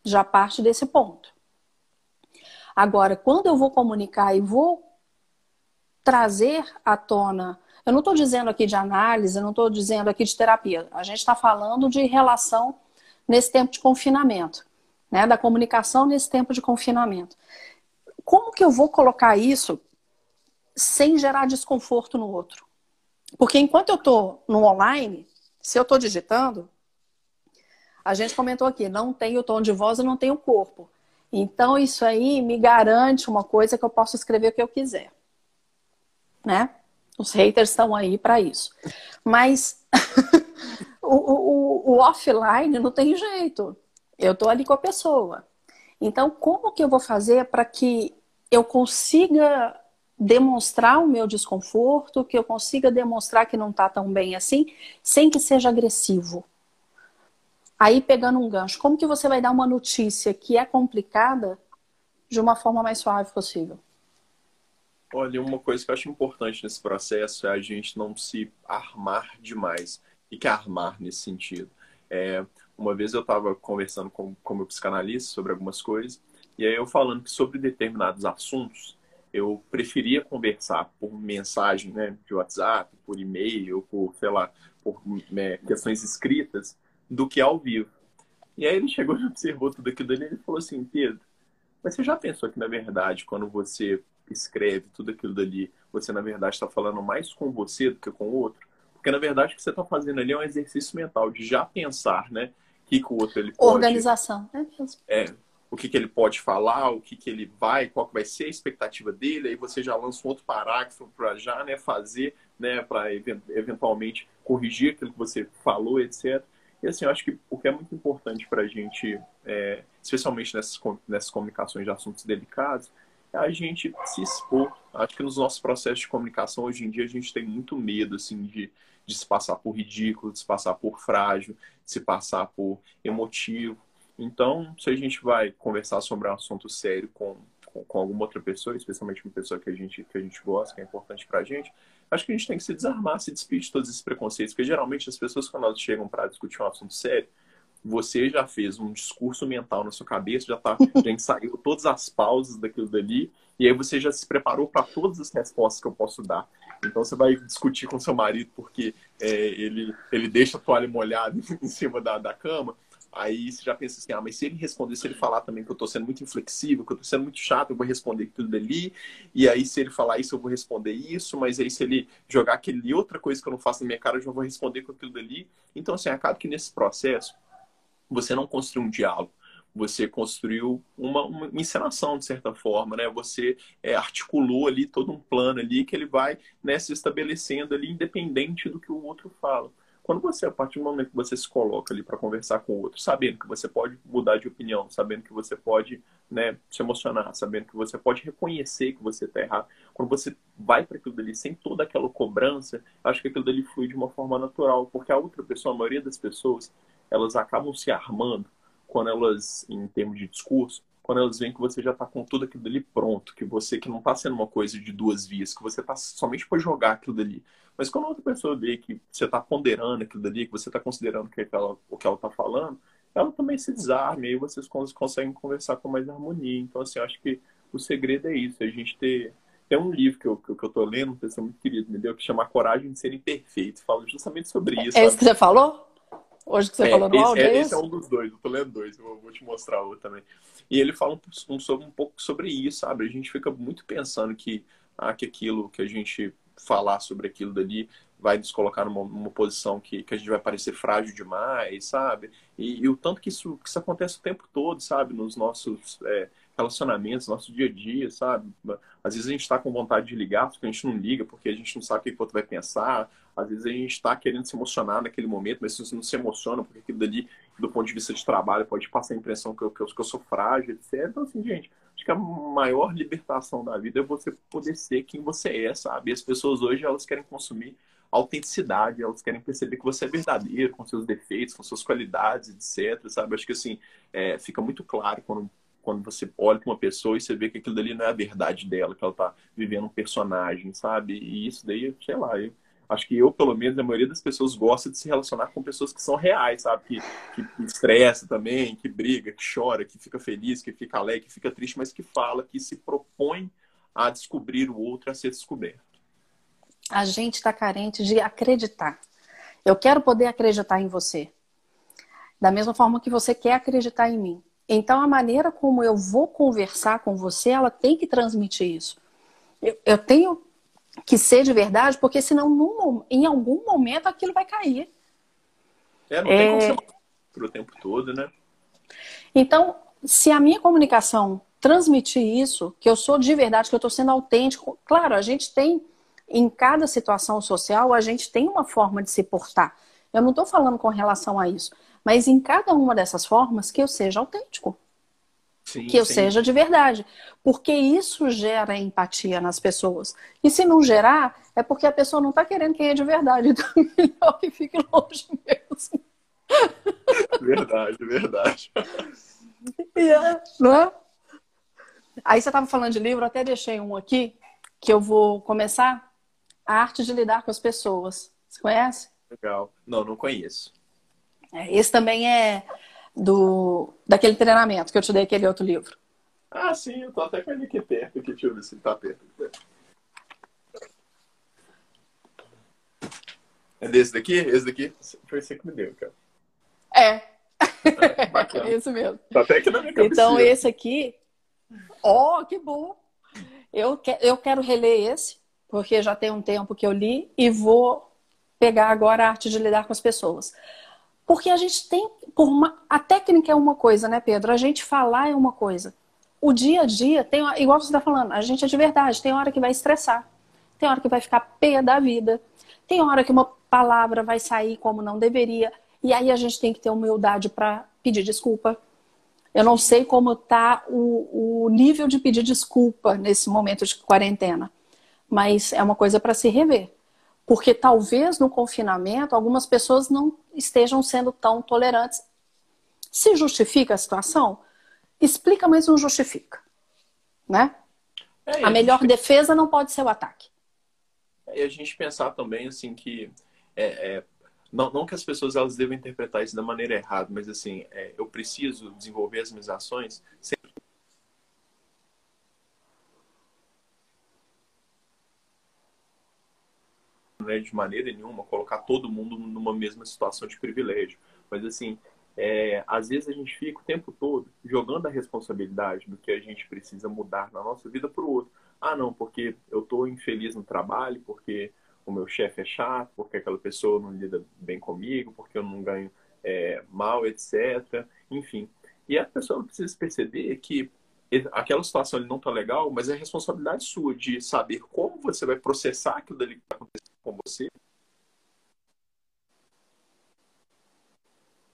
Já parte desse ponto. Agora, quando eu vou comunicar e vou trazer à tona, eu não estou dizendo aqui de análise, eu não estou dizendo aqui de terapia, a gente está falando de relação nesse tempo de confinamento, né? Da comunicação nesse tempo de confinamento. Como que eu vou colocar isso sem gerar desconforto no outro? Porque enquanto eu estou no online, se eu estou digitando, a gente comentou aqui, não tem o tom de voz e não tem o corpo. Então, isso aí me garante uma coisa que eu posso escrever o que eu quiser. Né? Os haters estão aí para isso. Mas o, o, o, offline não tem jeito. Eu estou ali com a pessoa. Então, como que eu vou fazer para que eu consiga demonstrar o meu desconforto, que eu consiga demonstrar que não está tão bem assim, sem que seja agressivo. Aí, pegando um gancho, como que você vai dar uma notícia que é complicada de uma forma mais suave possível? Olha, uma coisa que eu acho importante nesse processo é a gente não se armar demais. O que é armar nesse sentido? É, uma vez eu estava conversando com, com meu psicanalista sobre algumas coisas, e aí eu falando que sobre determinados assuntos, eu preferia conversar por mensagem, né, de WhatsApp, por e-mail, por, sei lá, por né, questões escritas, do que ao vivo. E aí ele chegou e observou tudo aquilo dali e ele falou assim, Pedro, mas você já pensou que, na verdade, quando você escreve tudo aquilo dali, você, na verdade, está falando mais com você do que com o outro? Porque, na verdade, o que você está fazendo ali é um exercício mental de já pensar, né? O que, que o outro ele pode... Organização, é mesmo. É, o que, que ele pode falar, o que, que ele vai, qual que vai ser a expectativa dele, aí você já lança um outro parágrafo para já né, fazer, né, para eventualmente corrigir aquilo que você falou, etc. E assim, eu acho que o que é muito importante para a gente, é, especialmente nessas, nessas comunicações de assuntos delicados, a gente se expor. Acho que nos nossos processos de comunicação, hoje em dia, a gente tem muito medo assim, de, de se passar por ridículo, de se passar por frágil, de se passar por emotivo. Então, se a gente vai conversar sobre um assunto sério com, com, com, alguma outra pessoa, especialmente uma pessoa que a gente, que a gente gosta, que é importante para a gente, acho que a gente tem que se desarmar, se despedir de todos esses preconceitos, porque geralmente as pessoas, quando elas chegam para discutir um assunto sério, você já fez um discurso mental na sua cabeça, já, tá, já ensaiou todas as pausas daquilo dali, e aí você já se preparou para todas as respostas que eu posso dar. Então você vai discutir com seu marido porque é, ele, ele deixa a toalha molhada em cima da, da cama, Aí você já pensa assim, ah, mas se ele responder, se ele falar também que eu estou sendo muito inflexível, que eu estou sendo muito chato, eu vou responder tudo ali. E aí, se ele falar isso, eu vou responder isso. Mas aí, se ele jogar aquele outra coisa que eu não faço na minha cara, eu já vou responder com aquilo dali. Então, assim, acaba que nesse processo, você não construiu um diálogo. Você construiu uma, uma encenação, de certa forma, né? Você é, articulou ali todo um plano ali que ele vai né, se estabelecendo ali, independente do que o outro fala. Quando você, a partir do momento que você se coloca ali para conversar com o outro, sabendo que você pode mudar de opinião, sabendo que você pode né, se emocionar, sabendo que você pode reconhecer que você está errado, quando você vai para aquilo dali sem toda aquela cobrança, acho que aquilo dali flui de uma forma natural, porque a outra pessoa, a maioria das pessoas, elas acabam se armando quando elas, em termos de discurso, quando elas veem que você já está com tudo aquilo dali pronto, que você que não está sendo uma coisa de duas vias, que você está somente para jogar aquilo dali. Mas quando outra pessoa vê que você está ponderando aquilo dali, que você está considerando que ela, o que ela está falando, ela também se desarma e aí vocês conseguem conversar com mais harmonia. Então, assim, eu acho que o segredo é isso, a gente ter. Tem um livro que eu, que eu tô lendo, uma pessoa muito querida me deu, que chama Coragem de Ser Imperfeito. Fala justamente sobre isso. É isso que você falou? Hoje que você é, falou no esse, áudio, é, é esse é um dos dois, eu tô lendo dois, eu vou te mostrar outro também. E ele fala um, um, sobre, um pouco sobre isso, sabe? A gente fica muito pensando que, ah, que aquilo que a gente falar sobre aquilo dali vai nos colocar numa, numa, posição que, que a gente vai parecer frágil demais, sabe? E, e o tanto que isso, que isso acontece o tempo todo, sabe? Nos nossos é, relacionamentos, nosso dia a dia, sabe? Às vezes a gente está com vontade de ligar, porque a gente não liga, porque a gente não sabe o que o outro vai pensar. Às vezes a gente está querendo se emocionar naquele momento, mas você não se emociona, porque aquilo dali, do ponto de vista de trabalho, pode passar a impressão que eu, que eu, que eu sou frágil, etc. Então, assim, gente, acho que a maior libertação da vida é você poder ser quem você é, sabe? E as pessoas hoje, elas querem consumir autenticidade, elas querem perceber que você é verdadeiro, com seus defeitos, com suas qualidades, etc, sabe? Acho que, assim, é, fica muito claro quando quando você olha para uma pessoa e você vê que aquilo dali não é a verdade dela, que ela está vivendo um personagem, sabe? E isso daí, sei lá, eu, Acho que eu, pelo menos, a maioria das pessoas gosta de se relacionar com pessoas que são reais, sabe? Que, que estressa também, que briga, que chora, que fica feliz, que fica alegre, que fica triste, mas que fala, que se propõe a descobrir o outro, a ser descoberto. A gente está carente de acreditar. Eu quero poder acreditar em você. Da mesma forma que você quer acreditar em mim. Então, a maneira como eu vou conversar com você, ela tem que transmitir isso. Eu, eu tenho que ser de verdade, porque senão, num, em algum momento, aquilo vai cair. É, não é... tem como ser o tempo todo, né? Então, se a minha comunicação transmitir isso, que eu sou de verdade, que eu estou sendo autêntico, claro, a gente tem, em cada situação social, a gente tem uma forma de se portar. Eu não estou falando com relação a isso. Mas em cada uma dessas formas, que eu seja autêntico. Sim, que eu sim. seja de verdade. Porque isso gera empatia nas pessoas. E se não gerar, é porque a pessoa não está querendo quem é de verdade. Então é melhor que fique longe mesmo. Verdade, verdade. Yeah, não é? Aí você estava falando de livro, até deixei um aqui, que eu vou começar. A arte de lidar com as pessoas. Você conhece? Legal. Não, não conheço. É, esse também é do daquele treinamento que eu te dei aquele outro livro. Ah, sim, eu tô até com ele aqui perto, aqui, deixa eu ver se ele tá perto. É desse daqui? Esse daqui? Foi você que me deu, cara. É. é isso mesmo. Tá até aqui na minha cabeça. Então, esse aqui. Ó, oh, que bom! Eu, que, eu quero reler esse, porque já tem um tempo que eu li, e vou pegar agora a arte de lidar com as pessoas. Porque a gente tem, uma, a técnica é uma coisa, né, Pedro? A gente falar é uma coisa. O dia a dia tem, igual você está falando, a gente é de verdade. Tem hora que vai estressar, tem hora que vai ficar pé da vida, tem hora que uma palavra vai sair como não deveria. E aí a gente tem que ter humildade para pedir desculpa. Eu não sei como está o, o nível de pedir desculpa nesse momento de quarentena, mas é uma coisa para se rever. Porque talvez no confinamento algumas pessoas não estejam sendo tão tolerantes. Se justifica a situação? Explica, mas não justifica. Né? É, a melhor gente... defesa não pode ser o ataque. É, e a gente pensar também assim que é, é, não, não que as pessoas elas devam interpretar isso da maneira errada, mas assim é, eu preciso desenvolver as minhas ações sempre né, de maneira nenhuma colocar todo mundo numa mesma situação de privilégio. Mas, assim, é, às vezes a gente fica o tempo todo jogando a responsabilidade do que a gente precisa mudar na nossa vida para o outro. Ah, não, porque eu estou infeliz no trabalho, porque o meu chefe é chato, porque aquela pessoa não lida bem comigo, porque eu não ganho é, mal, etc. Enfim. E a pessoa precisa perceber que aquela situação não está legal, mas é responsabilidade sua de saber como você vai processar aquilo dali que está acontecendo com você.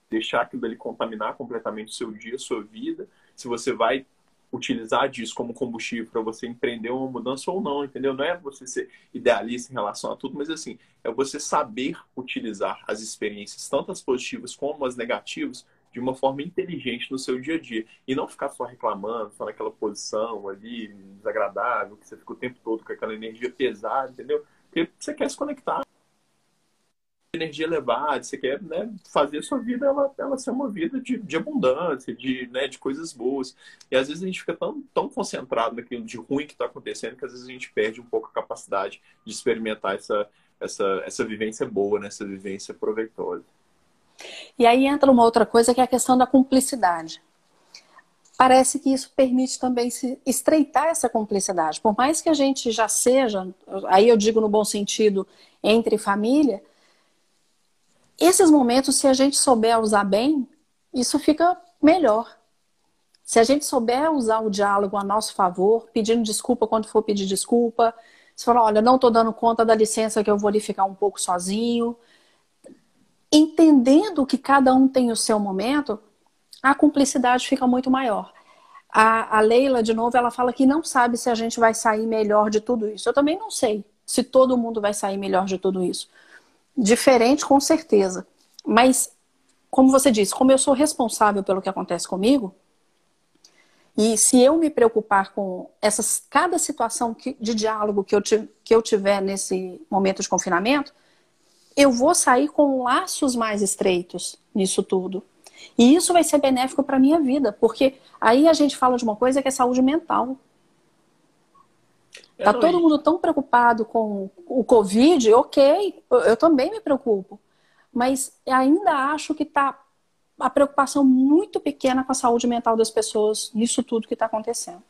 Deixar aquilo dali contaminar completamente o seu dia, a sua vida. Se você vai utilizar disso como combustível para você empreender uma mudança ou não, entendeu? Não é você ser idealista em relação a tudo, mas assim, é você saber utilizar as experiências, tanto as positivas como as negativas, de uma forma inteligente no seu dia a dia. E não ficar só reclamando, só naquela posição ali desagradável, que você fica o tempo todo com aquela energia pesada, entendeu? Porque você quer se conectar energia elevada, você quer né, fazer a sua vida ela, ela ser uma vida de, de abundância, de, né, de coisas boas. E às vezes a gente fica tão, tão concentrado naquilo de ruim que está acontecendo que às vezes a gente perde um pouco a capacidade de experimentar essa, essa, essa vivência boa, né, essa vivência proveitosa. E aí entra uma outra coisa que é a questão da cumplicidade. Parece que isso permite também se estreitar essa cumplicidade. Por mais que a gente já seja, aí eu digo no bom sentido, entre família, esses momentos, se a gente souber usar bem, isso fica melhor. Se a gente souber usar o diálogo a nosso favor, pedindo desculpa quando for pedir desculpa, se falar, olha, não estou dando conta da licença que eu vou ali ficar um pouco sozinho, entendendo que cada um tem o seu momento, a cumplicidade fica muito maior. A, a, Leila, de novo, ela fala que não sabe se a gente vai sair melhor de tudo isso. Eu também não sei se todo mundo vai sair melhor de tudo isso. Diferente, com certeza. Mas, como você disse, como eu sou responsável pelo que acontece comigo, e se eu me preocupar com essas, cada situação que, de diálogo que eu, que eu tiver nesse momento de confinamento, eu vou sair com laços mais estreitos nisso tudo. E isso vai ser benéfico para minha vida, porque aí a gente fala de uma coisa que é saúde mental. Tá todo mundo tão preocupado com o Covid, ok, eu também me preocupo. Mas ainda acho que tá a preocupação muito pequena com a saúde mental das pessoas nisso tudo que está acontecendo.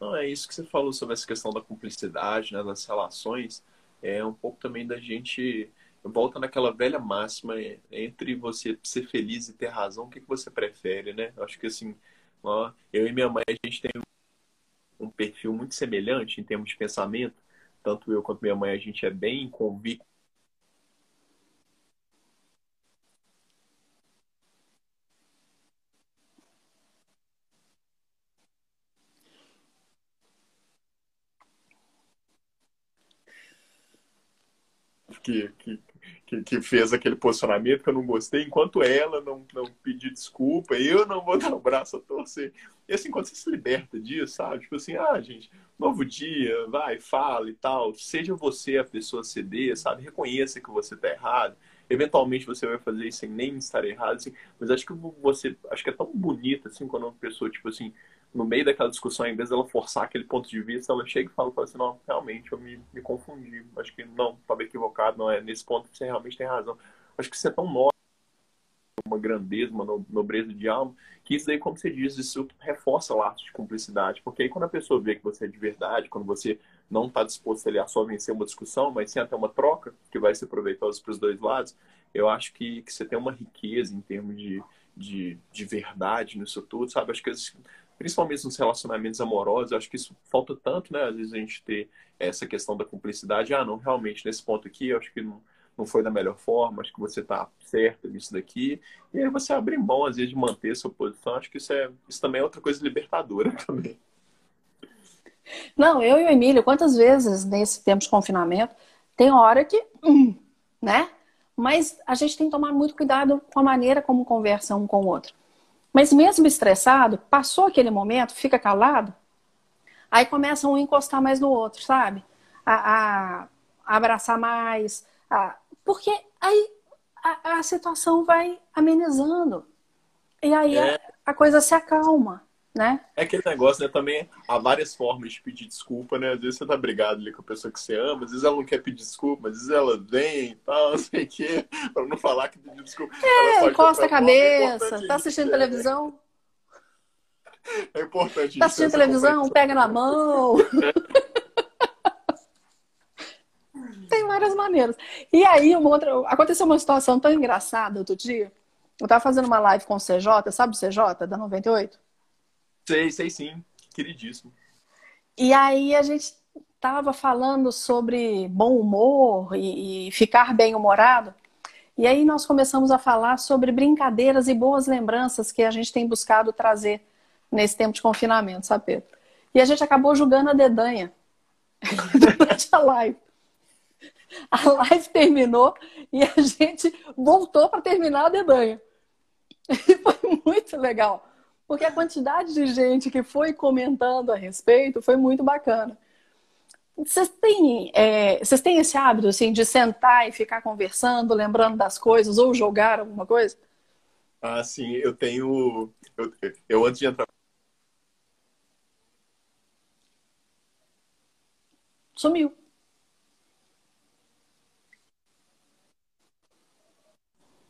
Não, é isso que você falou sobre essa questão da cumplicidade, né, das relações. É um pouco também da gente volta naquela velha máxima é, entre você ser feliz e ter razão, o que, que você prefere, né? Acho que assim, ó, eu e minha mãe, a gente tem um perfil muito semelhante em termos de pensamento. Tanto eu quanto minha mãe, a gente é bem convicto que, que, que, que, fez aquele posicionamento que eu não gostei, enquanto ela não, não pedir desculpa, eu não vou dar o braço a torcer. E assim, quando você se liberta disso, sabe? Tipo assim, ah, gente, novo dia, vai, fala e tal. Seja você a pessoa ceder, sabe? Reconheça que você tá errado. Eventualmente você vai fazer isso sem nem estar errado, assim. Mas acho que você, acho que é tão bonito, assim, quando uma pessoa, tipo assim, no meio daquela discussão, em vez dela forçar aquele ponto de vista, ela chega e fala, fala assim, não, realmente, eu me, me confundi. Acho que não, estava equivocado, não é nesse ponto que você realmente tem razão. Acho que isso é tão nobre, uma grandeza, uma nobreza de alma, que isso daí, como você diz, isso reforça laços de cumplicidade. Porque aí quando a pessoa vê que você é de verdade, quando você não está disposto ali a só vencer uma discussão, mas sim até uma troca, que vai ser proveitosa para os dois lados, eu acho que, que você tem uma riqueza em termos de, de, de verdade nisso tudo, sabe? Acho que principalmente nos relacionamentos amorosos, acho que isso falta tanto, né? Às vezes a gente ter essa questão da cumplicidade. Ah, não, realmente, nesse ponto aqui, acho que não, não foi da melhor forma, acho que você está certo nisso daqui. E aí você abre mão, às vezes, de manter sua posição. Acho que isso, é, isso também é outra coisa libertadora também. Não, eu e o Emílio, quantas vezes nesse tempo de confinamento, tem hora que, hum, né? Mas a gente tem que tomar muito cuidado com a maneira como conversa um com o outro. Mas mesmo estressado, passou aquele momento, fica calado, aí começa um a encostar mais no outro, sabe? A, a, a abraçar mais. A, porque aí a, a, situação vai amenizando. E aí é. a, coisa se acalma né? É aquele negócio, né? Também há várias formas de pedir desculpa, né? Às vezes você tá brigado ali com a pessoa que você ama, às vezes ela não quer pedir desculpa, às vezes ela vem e tal, não sei o quê, pra não falar que pediu desculpa. É, encosta a é cabeça, é tá assistindo é, televisão. É importante Tá assistindo televisão, pega na mão. Tem várias maneiras. E aí, uma outra. Aconteceu uma situação tão engraçada outro dia. Eu tava fazendo uma live com o CJ, sabe o CJ, da 98? Sei, sei sim. Queridíssimo. E aí a gente estava falando sobre bom humor e, e ficar bem-humorado. E aí nós começamos a falar sobre brincadeiras e boas lembranças que a gente tem buscado trazer nesse tempo de confinamento, sabe, Pedro? E a gente acabou julgando a dedanha durante a live. A live terminou e a gente voltou para terminar a dedanha. E foi muito legal. Porque a quantidade de gente que foi comentando a respeito foi muito bacana. Vocês têm, é, vocês têm esse hábito assim, de sentar e ficar conversando, lembrando das coisas, ou jogar alguma coisa? Ah, sim, eu tenho. Eu, eu antes de entrar. Sumiu.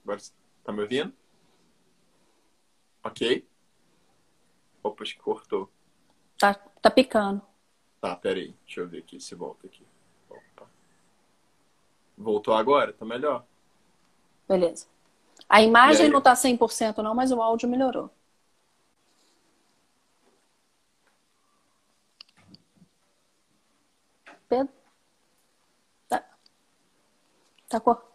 Agora, tá me ouvindo? Ok. Opa, acho que cortou. Tá, tá picando. Tá, peraí. Deixa eu ver aqui se volta aqui. Opa. Voltou agora? Tá melhor? Beleza. A imagem não tá 100% não, mas o áudio melhorou. Pedro? Tá. Tá cortando.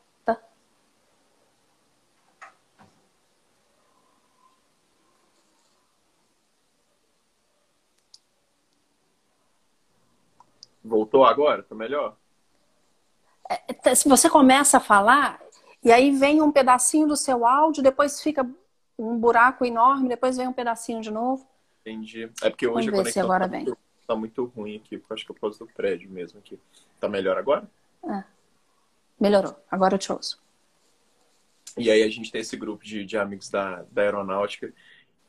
Voltou agora? Tá melhor? É, tá, se você começa a falar, e aí vem um pedacinho do seu áudio, depois fica um buraco enorme, depois vem um pedacinho de novo. Entendi. É porque hoje Vamos a conexão agora tá, vem. Muito, tá muito ruim aqui, porque acho que é por causa do prédio mesmo aqui. Tá melhor agora? É. Melhorou. Agora eu te ouço. E aí a gente tem esse grupo de, de amigos da, da aeronáutica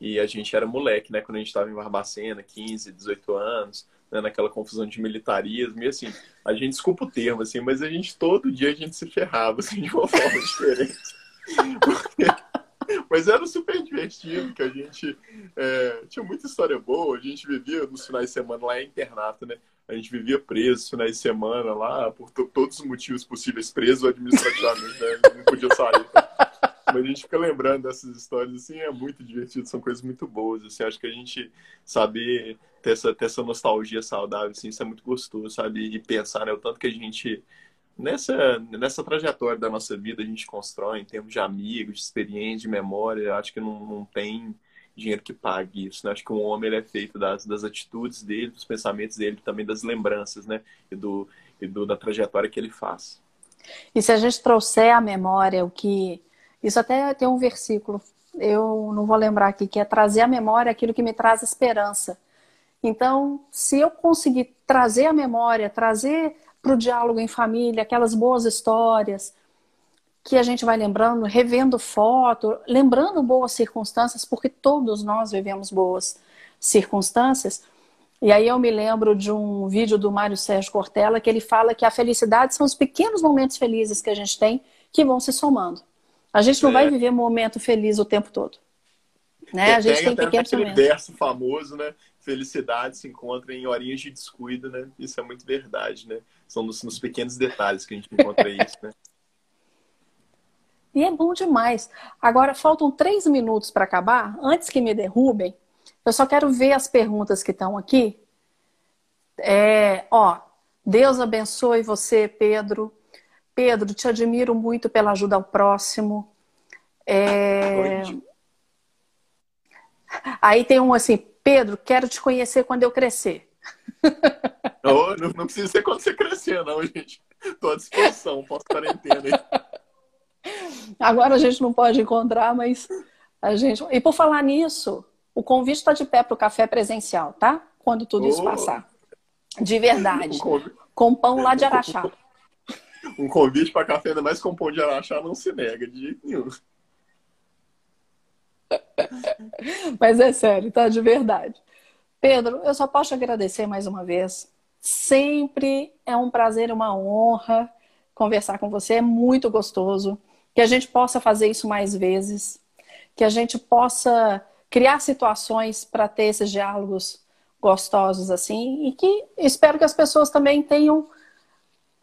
e a gente era moleque, né? Quando a gente estava em Barbacena, 15, 18 anos, né? naquela confusão de militarismo. E assim, a gente desculpa o termo, assim, mas a gente todo dia a gente se ferrava, assim, de uma forma diferente. Mas era super divertido, que a gente é, tinha muita história boa, a gente vivia nos finais de semana lá em internato, né? A gente vivia preso finais de semana lá, por todos os motivos possíveis, preso administrativamente, né? Não podia sair. Mas a gente fica lembrando dessas histórias, assim, é muito divertido, são coisas muito boas, assim, acho que a gente saber ter essa, ter essa nostalgia saudável, assim, isso é muito gostoso, sabe? E pensar, né, o tanto que a gente, nessa, nessa trajetória da nossa vida, a gente constrói em termos de amigos, de experiência, de memória, acho que não, não tem dinheiro que pague isso. Né? Acho que um homem é feito das, das atitudes dele, dos pensamentos dele, também das lembranças, né? E, do, e do, da trajetória que ele faz. E se a gente trouxer à memória o que. Isso até tem um versículo, eu não vou lembrar aqui, que é trazer à memória aquilo que me traz esperança. Então, se eu conseguir trazer à memória, trazer para o diálogo em família aquelas boas histórias, que a gente vai lembrando, revendo foto, lembrando boas circunstâncias, porque todos nós vivemos boas circunstâncias. E aí eu me lembro de um vídeo do Mário Sérgio Cortella que ele fala que a felicidade são os pequenos momentos felizes que a gente tem que vão se somando. A gente não é. vai viver um momento feliz o tempo todo. Né? A gente tem, tem pequenos aquele momentos. verso famoso, né? Felicidade se encontra em horinhas de descuido, né? Isso é muito verdade, né? São nos, nos pequenos detalhes que a gente encontra isso, né? E é bom demais. Agora, faltam três minutos para acabar. Antes que me derrubem, eu só quero ver as perguntas que estão aqui. É, ó, Deus abençoe você, Pedro. Pedro, te admiro muito pela ajuda ao próximo. É... Aí tem um assim, Pedro, quero te conhecer quando eu crescer. Não, não, precisa ser quando você crescer, não, gente. Estou à disposição, posso quarentena. Agora a gente não pode encontrar, mas a gente. E por falar nisso, o convite está de pé para o café presencial, tá? Quando tudo oh. isso passar. De verdade. Com pão lá de Araxá. Um convite para café, ainda mais com pão de Araxá, não se nega de jeito nenhum. Mas é sério, tá? De verdade. Pedro, eu só posso agradecer mais uma vez. Sempre é um prazer, uma honra conversar com você. É muito gostoso que a gente possa fazer isso mais vezes, que a gente possa criar situações para ter esses diálogos gostosos assim e que espero que as pessoas também tenham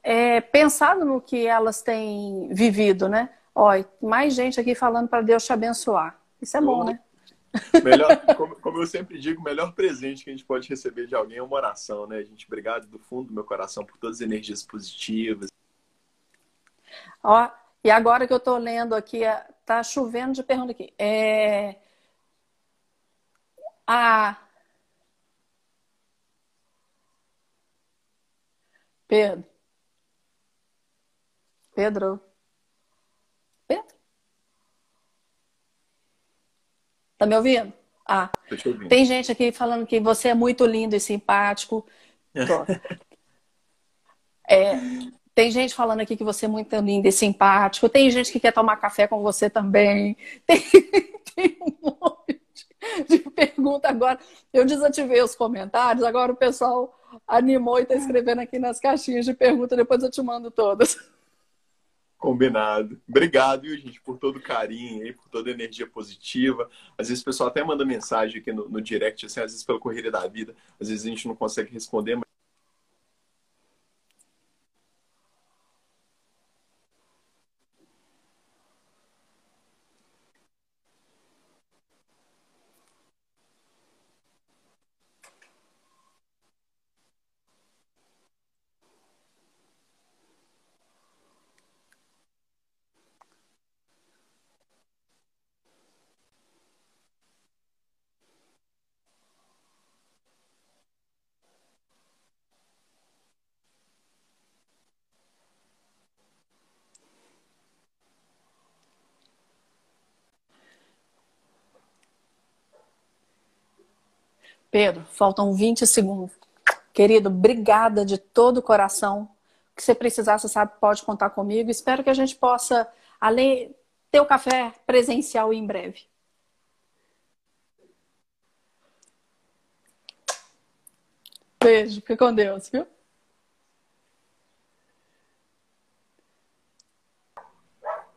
é, pensado no que elas têm vivido, né? Olha, mais gente aqui falando para Deus te abençoar. Isso é bom, né? Melhor, como, como, eu sempre digo, o melhor presente que a gente pode receber de alguém é uma oração, né? A gente, obrigado do fundo do meu coração por todas as energias positivas. Ó, e agora que eu estou lendo aqui, é, tá chovendo de pergunta aqui. É... A Pedro. Pedro. Pedro? Tá me ouvindo? Ah, ouvindo. tem gente aqui falando que você é muito lindo e simpático. é, tem gente falando aqui que você é muito lindo e simpático. Tem gente que quer tomar café com você também. Tem, tem um monte de pergunta agora. Eu desativei os comentários, agora o pessoal animou e está escrevendo aqui nas caixinhas de pergunta. Depois eu te mando todas. Combinado. Obrigado, viu, gente, por todo o carinho aí, por toda a energia positiva. Às vezes o pessoal até manda mensagem aqui no, no direct, assim, às vezes pela correria da vida, às vezes a gente não consegue responder, mas Pedro, faltam 20 segundos. Querido, obrigada de todo o coração que você precisar, você sabe, pode contar comigo. Espero que a gente possa, além, ter o café presencial em breve. Beijo, fique com Deus, viu?